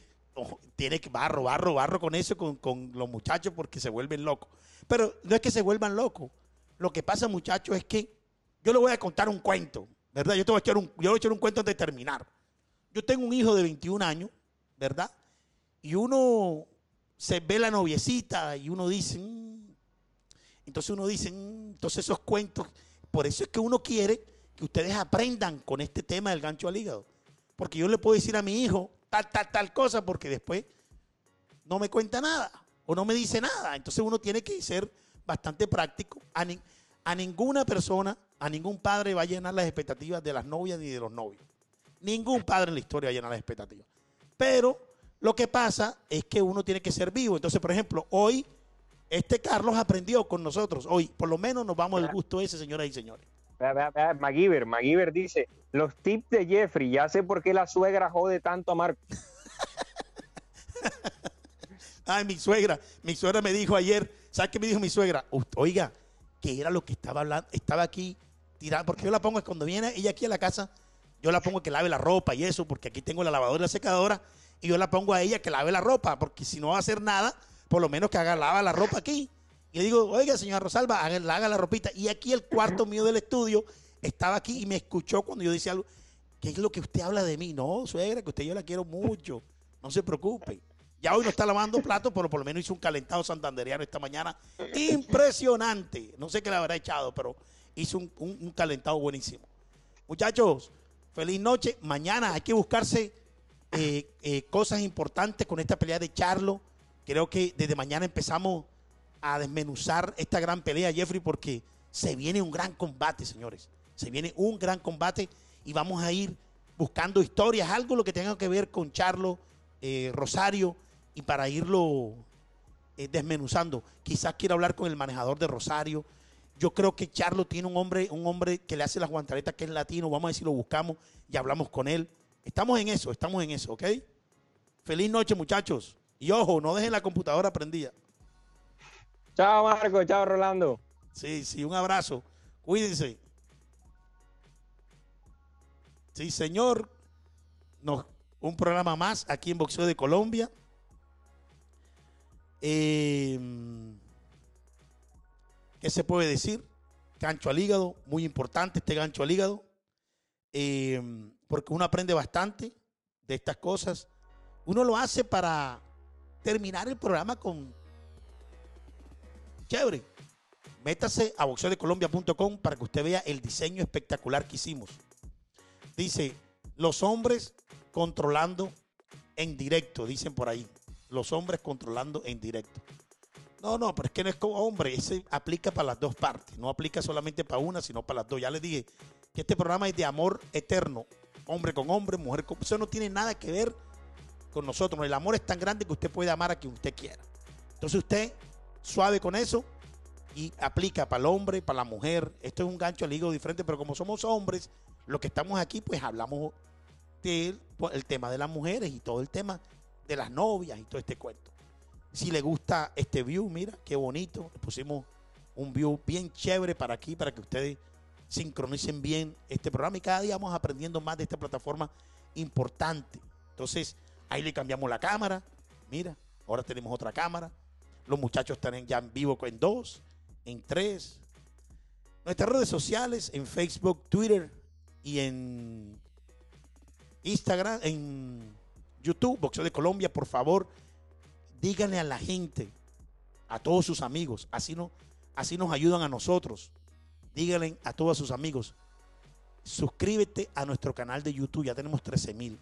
tiene que barro, barro, barro con eso, con, con los muchachos, porque se vuelven locos. Pero no es que se vuelvan locos. Lo que pasa, muchachos, es que yo le voy a contar un cuento, ¿verdad? Yo te voy a echar un, yo voy a echar un cuento antes de terminar. Yo tengo un hijo de 21 años, ¿verdad? Y uno se ve la noviecita y uno dice, "Mm". entonces uno dice, "Mm", entonces esos cuentos, por eso es que uno quiere que ustedes aprendan con este tema del gancho al hígado. Porque yo le puedo decir a mi hijo tal, tal, tal cosa, porque después no me cuenta nada o no me dice nada. Entonces uno tiene que ser bastante práctico. A, ni- a ninguna persona, a ningún padre va a llenar las expectativas de las novias ni de los novios. Ningún padre en la historia va a llenar las expectativas. Pero lo que pasa es que uno tiene que ser vivo. Entonces, por ejemplo, hoy este Carlos aprendió con nosotros. Hoy, por lo menos, nos vamos al gusto ese, señoras y señores. Vea, vea, vea, MacGyver, MacGyver dice, los tips de Jeffrey, ya sé por qué la suegra jode tanto a Marco. Ay, mi suegra, mi suegra me dijo ayer, ¿sabes qué me dijo mi suegra? "U- Oiga, que era lo que estaba hablando, estaba aquí tirada, porque yo la pongo cuando viene ella aquí a la casa, yo la pongo que lave la ropa y eso, porque aquí tengo la lavadora y la secadora, y yo la pongo a ella que lave la ropa, porque si no va a hacer nada, por lo menos que haga, lava la ropa aquí. Y le digo, oiga, señora Rosalba, haga, haga la ropita. Y aquí el cuarto mío del estudio estaba aquí y me escuchó cuando yo decía algo. ¿Qué es lo que usted habla de mí? No, suegra, que usted yo la quiero mucho. No se preocupe. Ya hoy no está lavando platos, pero por lo menos hizo un calentado santandereano esta mañana. Impresionante. No sé qué le habrá echado, pero hizo un, un- un calentado buenísimo. Muchachos, feliz noche. Mañana hay que buscarse eh, eh, cosas importantes con esta pelea de Charlo. Creo que desde mañana empezamos a desmenuzar esta gran pelea, Jeffrey, porque se viene un gran combate, señores. Se viene un gran combate y vamos a ir buscando historias, algo lo que tenga que ver con Charlo, eh, Rosario, y para irlo desmenuzando. Quizás quiera hablar con el manejador de Rosario. Yo creo que Charlo tiene un hombre, un hombre que le hace las guantaletas que es latino. Vamos a ver lo buscamos y hablamos con él. Estamos en eso, estamos en eso, ¿ok? Feliz noche, muchachos. Y ojo, no dejen la computadora prendida. Chao Marco, chao Rolando. Sí, sí, un abrazo. Cuídense. Sí, señor. Nos, un programa más aquí en Boxeo de Colombia. Eh, ¿Qué se puede decir? Gancho al hígado, muy importante este gancho al hígado, eh, porque uno aprende bastante de estas cosas. Uno lo hace para terminar el programa con chévere. Métase a boxeodecolombia.com para que usted vea el diseño espectacular que hicimos. Dice, los hombres controlando en directo, dicen por ahí. Los hombres controlando en directo. No, no, pero es que no es como hombre, ese aplica para las dos partes, no aplica solamente para una, sino para las dos. Ya les dije que este programa es de amor eterno, hombre con hombre, mujer con... Eso no tiene nada que ver con nosotros. El amor es tan grande que usted puede amar a quien usted quiera. Entonces usted, suave con eso, y aplica para el hombre, para la mujer. Esto es un gancho al hígado diferente, pero como somos hombres, los que estamos aquí, pues hablamos del el tema de las mujeres y todo el tema de las novias y todo este cuento. Si le gusta este view, mira, qué bonito. Le pusimos un view bien chévere para aquí, para que ustedes sincronicen bien este programa y cada día vamos aprendiendo más de esta plataforma importante. Entonces, ahí le cambiamos la cámara. Mira, ahora tenemos otra cámara. Los muchachos están ya en vivo en dos, en tres. Nuestras redes sociales, en Facebook, Twitter y en Instagram, en YouTube, Boxeo de Colombia, por favor, díganle a la gente, a todos sus amigos, así, no, así nos ayudan a nosotros. Díganle a todos sus amigos, suscríbete a nuestro canal de YouTube, ya tenemos 13 mil.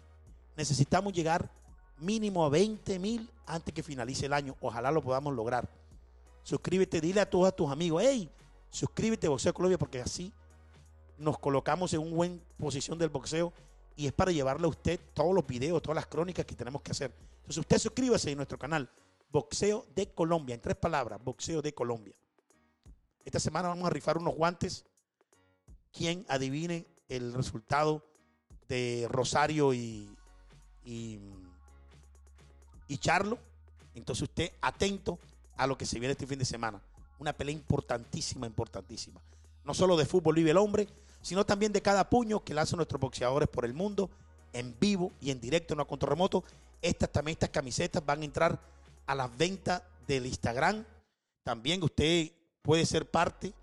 Necesitamos llegar mínimo a 20 mil antes que finalice el año. Ojalá lo podamos lograr. Suscríbete, dile a todos tus amigos, hey, suscríbete a Boxeo Colombia porque así nos colocamos en una buena posición del boxeo y es para llevarle a usted todos los videos, todas las crónicas que tenemos que hacer. Entonces usted suscríbase a nuestro canal Boxeo de Colombia, en tres palabras, Boxeo de Colombia. Esta semana vamos a rifar unos guantes. Quien adivine el resultado de Rosario y, y, y Charlo. Entonces usted atento a lo que se viene este fin de semana. Una pelea importantísima, importantísima. No solo de fútbol vive el hombre, sino también de cada puño que lanzan nuestros boxeadores por el mundo, en vivo y en directo, no a control remoto. Estas también, estas camisetas van a entrar a las ventas del Instagram. También usted puede ser parte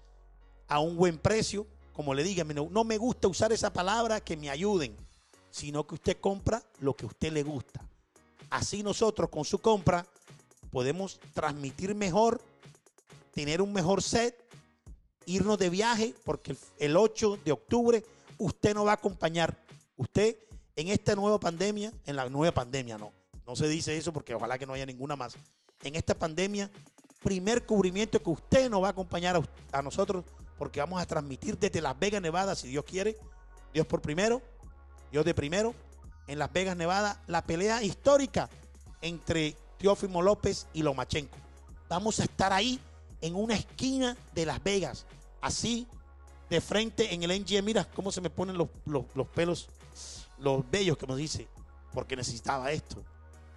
a un buen precio. Como le diga, no me gusta usar esa palabra que me ayuden, sino que usted compra lo que a usted le gusta. Así nosotros con su compra podemos transmitir mejor, tener un mejor set irnos de viaje, porque el 8 de octubre usted nos va a acompañar. Usted en esta nueva pandemia, en la nueva pandemia, no, no se dice eso porque ojalá que no haya ninguna más. En esta pandemia, primer cubrimiento que usted nos va a acompañar a, nosotros, porque vamos a transmitir desde Las Vegas, Nevada, si Dios quiere, Dios por primero, Dios de primero, en Las Vegas, Nevada, la pelea histórica entre Teófimo López y Lomachenko. Vamos a estar ahí en una esquina de Las Vegas, así de frente en el NGM. Mira cómo se me ponen los, los, pelos, los bellos que me dice, porque necesitaba esto.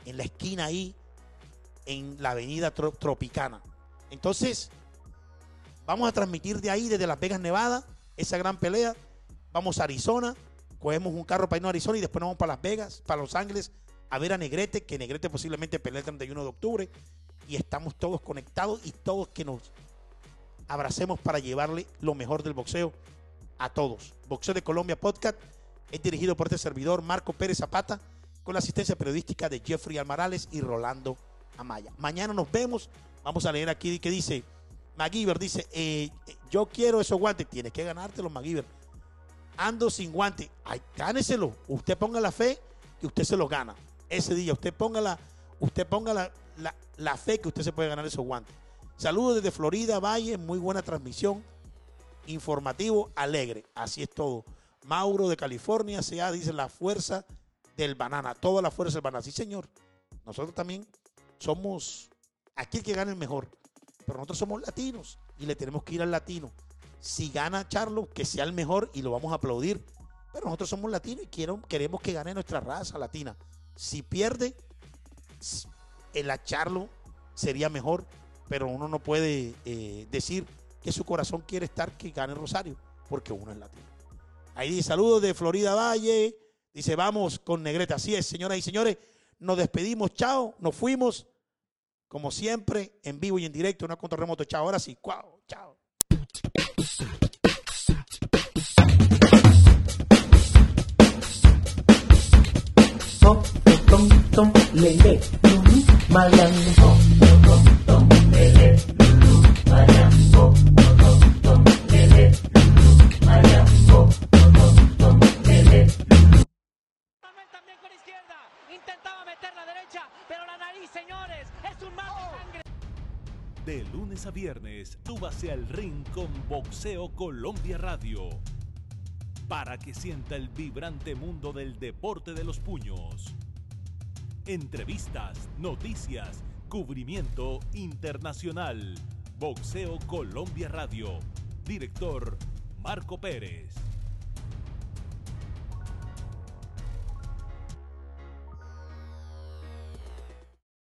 En la esquina ahí, en la avenida Tropicana. Entonces, vamos a transmitir de ahí, desde Las Vegas, Nevada, esa gran pelea. Vamos a Arizona, cogemos un carro para irnos a Arizona y después nos vamos para Las Vegas, para Los Ángeles, a ver a Negrete, que Negrete posiblemente pelea el 31 de octubre y estamos todos conectados y todos que nos abracemos para llevarle lo mejor del boxeo a todos. Boxeo de Colombia Podcast es dirigido por este servidor Marco Pérez Zapata con la asistencia periodística de Jeffrey Almarales y Rolando Amaya. Mañana nos vemos. Vamos a leer aquí que dice McGiver dice, eh, yo quiero esos guantes. Tienes que ganártelos, McGiver. Ando sin guantes. Ay, gáneselo. Usted ponga la fe que usted se los gana. Ese día, usted ponga la, usted ponga la, la, fe que usted se puede ganar esos guantes. Saludos desde Florida, Valle, muy buena transmisión, informativo, alegre. Así es todo. Mauro de California, sea, dice la fuerza del banana, toda la fuerza del banana. Sí, señor. Nosotros también somos aquí el que gana el mejor. Pero nosotros somos latinos y le tenemos que ir al latino. Si gana Charlo, que sea el mejor y lo vamos a aplaudir. Pero nosotros somos latinos y queremos que gane nuestra raza latina. Si pierde, el acharlo sería mejor, pero uno no puede eh, decir que su corazón quiere estar que gane Rosario, porque uno es latino. Ahí dice saludos de Florida Valle. Dice, vamos con Negrete. Así es, señoras y señores. Nos despedimos, chao. Nos fuimos, como siempre, en vivo y en directo, no control remoto. Chao. Ahora sí, cuau, chao. Señores, es un mar de sangre. De lunes a viernes, súbase al ring con Boxeo Colombia Radio. Para que sienta el vibrante mundo del deporte de los puños. Entrevistas, noticias, cubrimiento internacional. Boxeo Colombia Radio. Director Marco Pérez.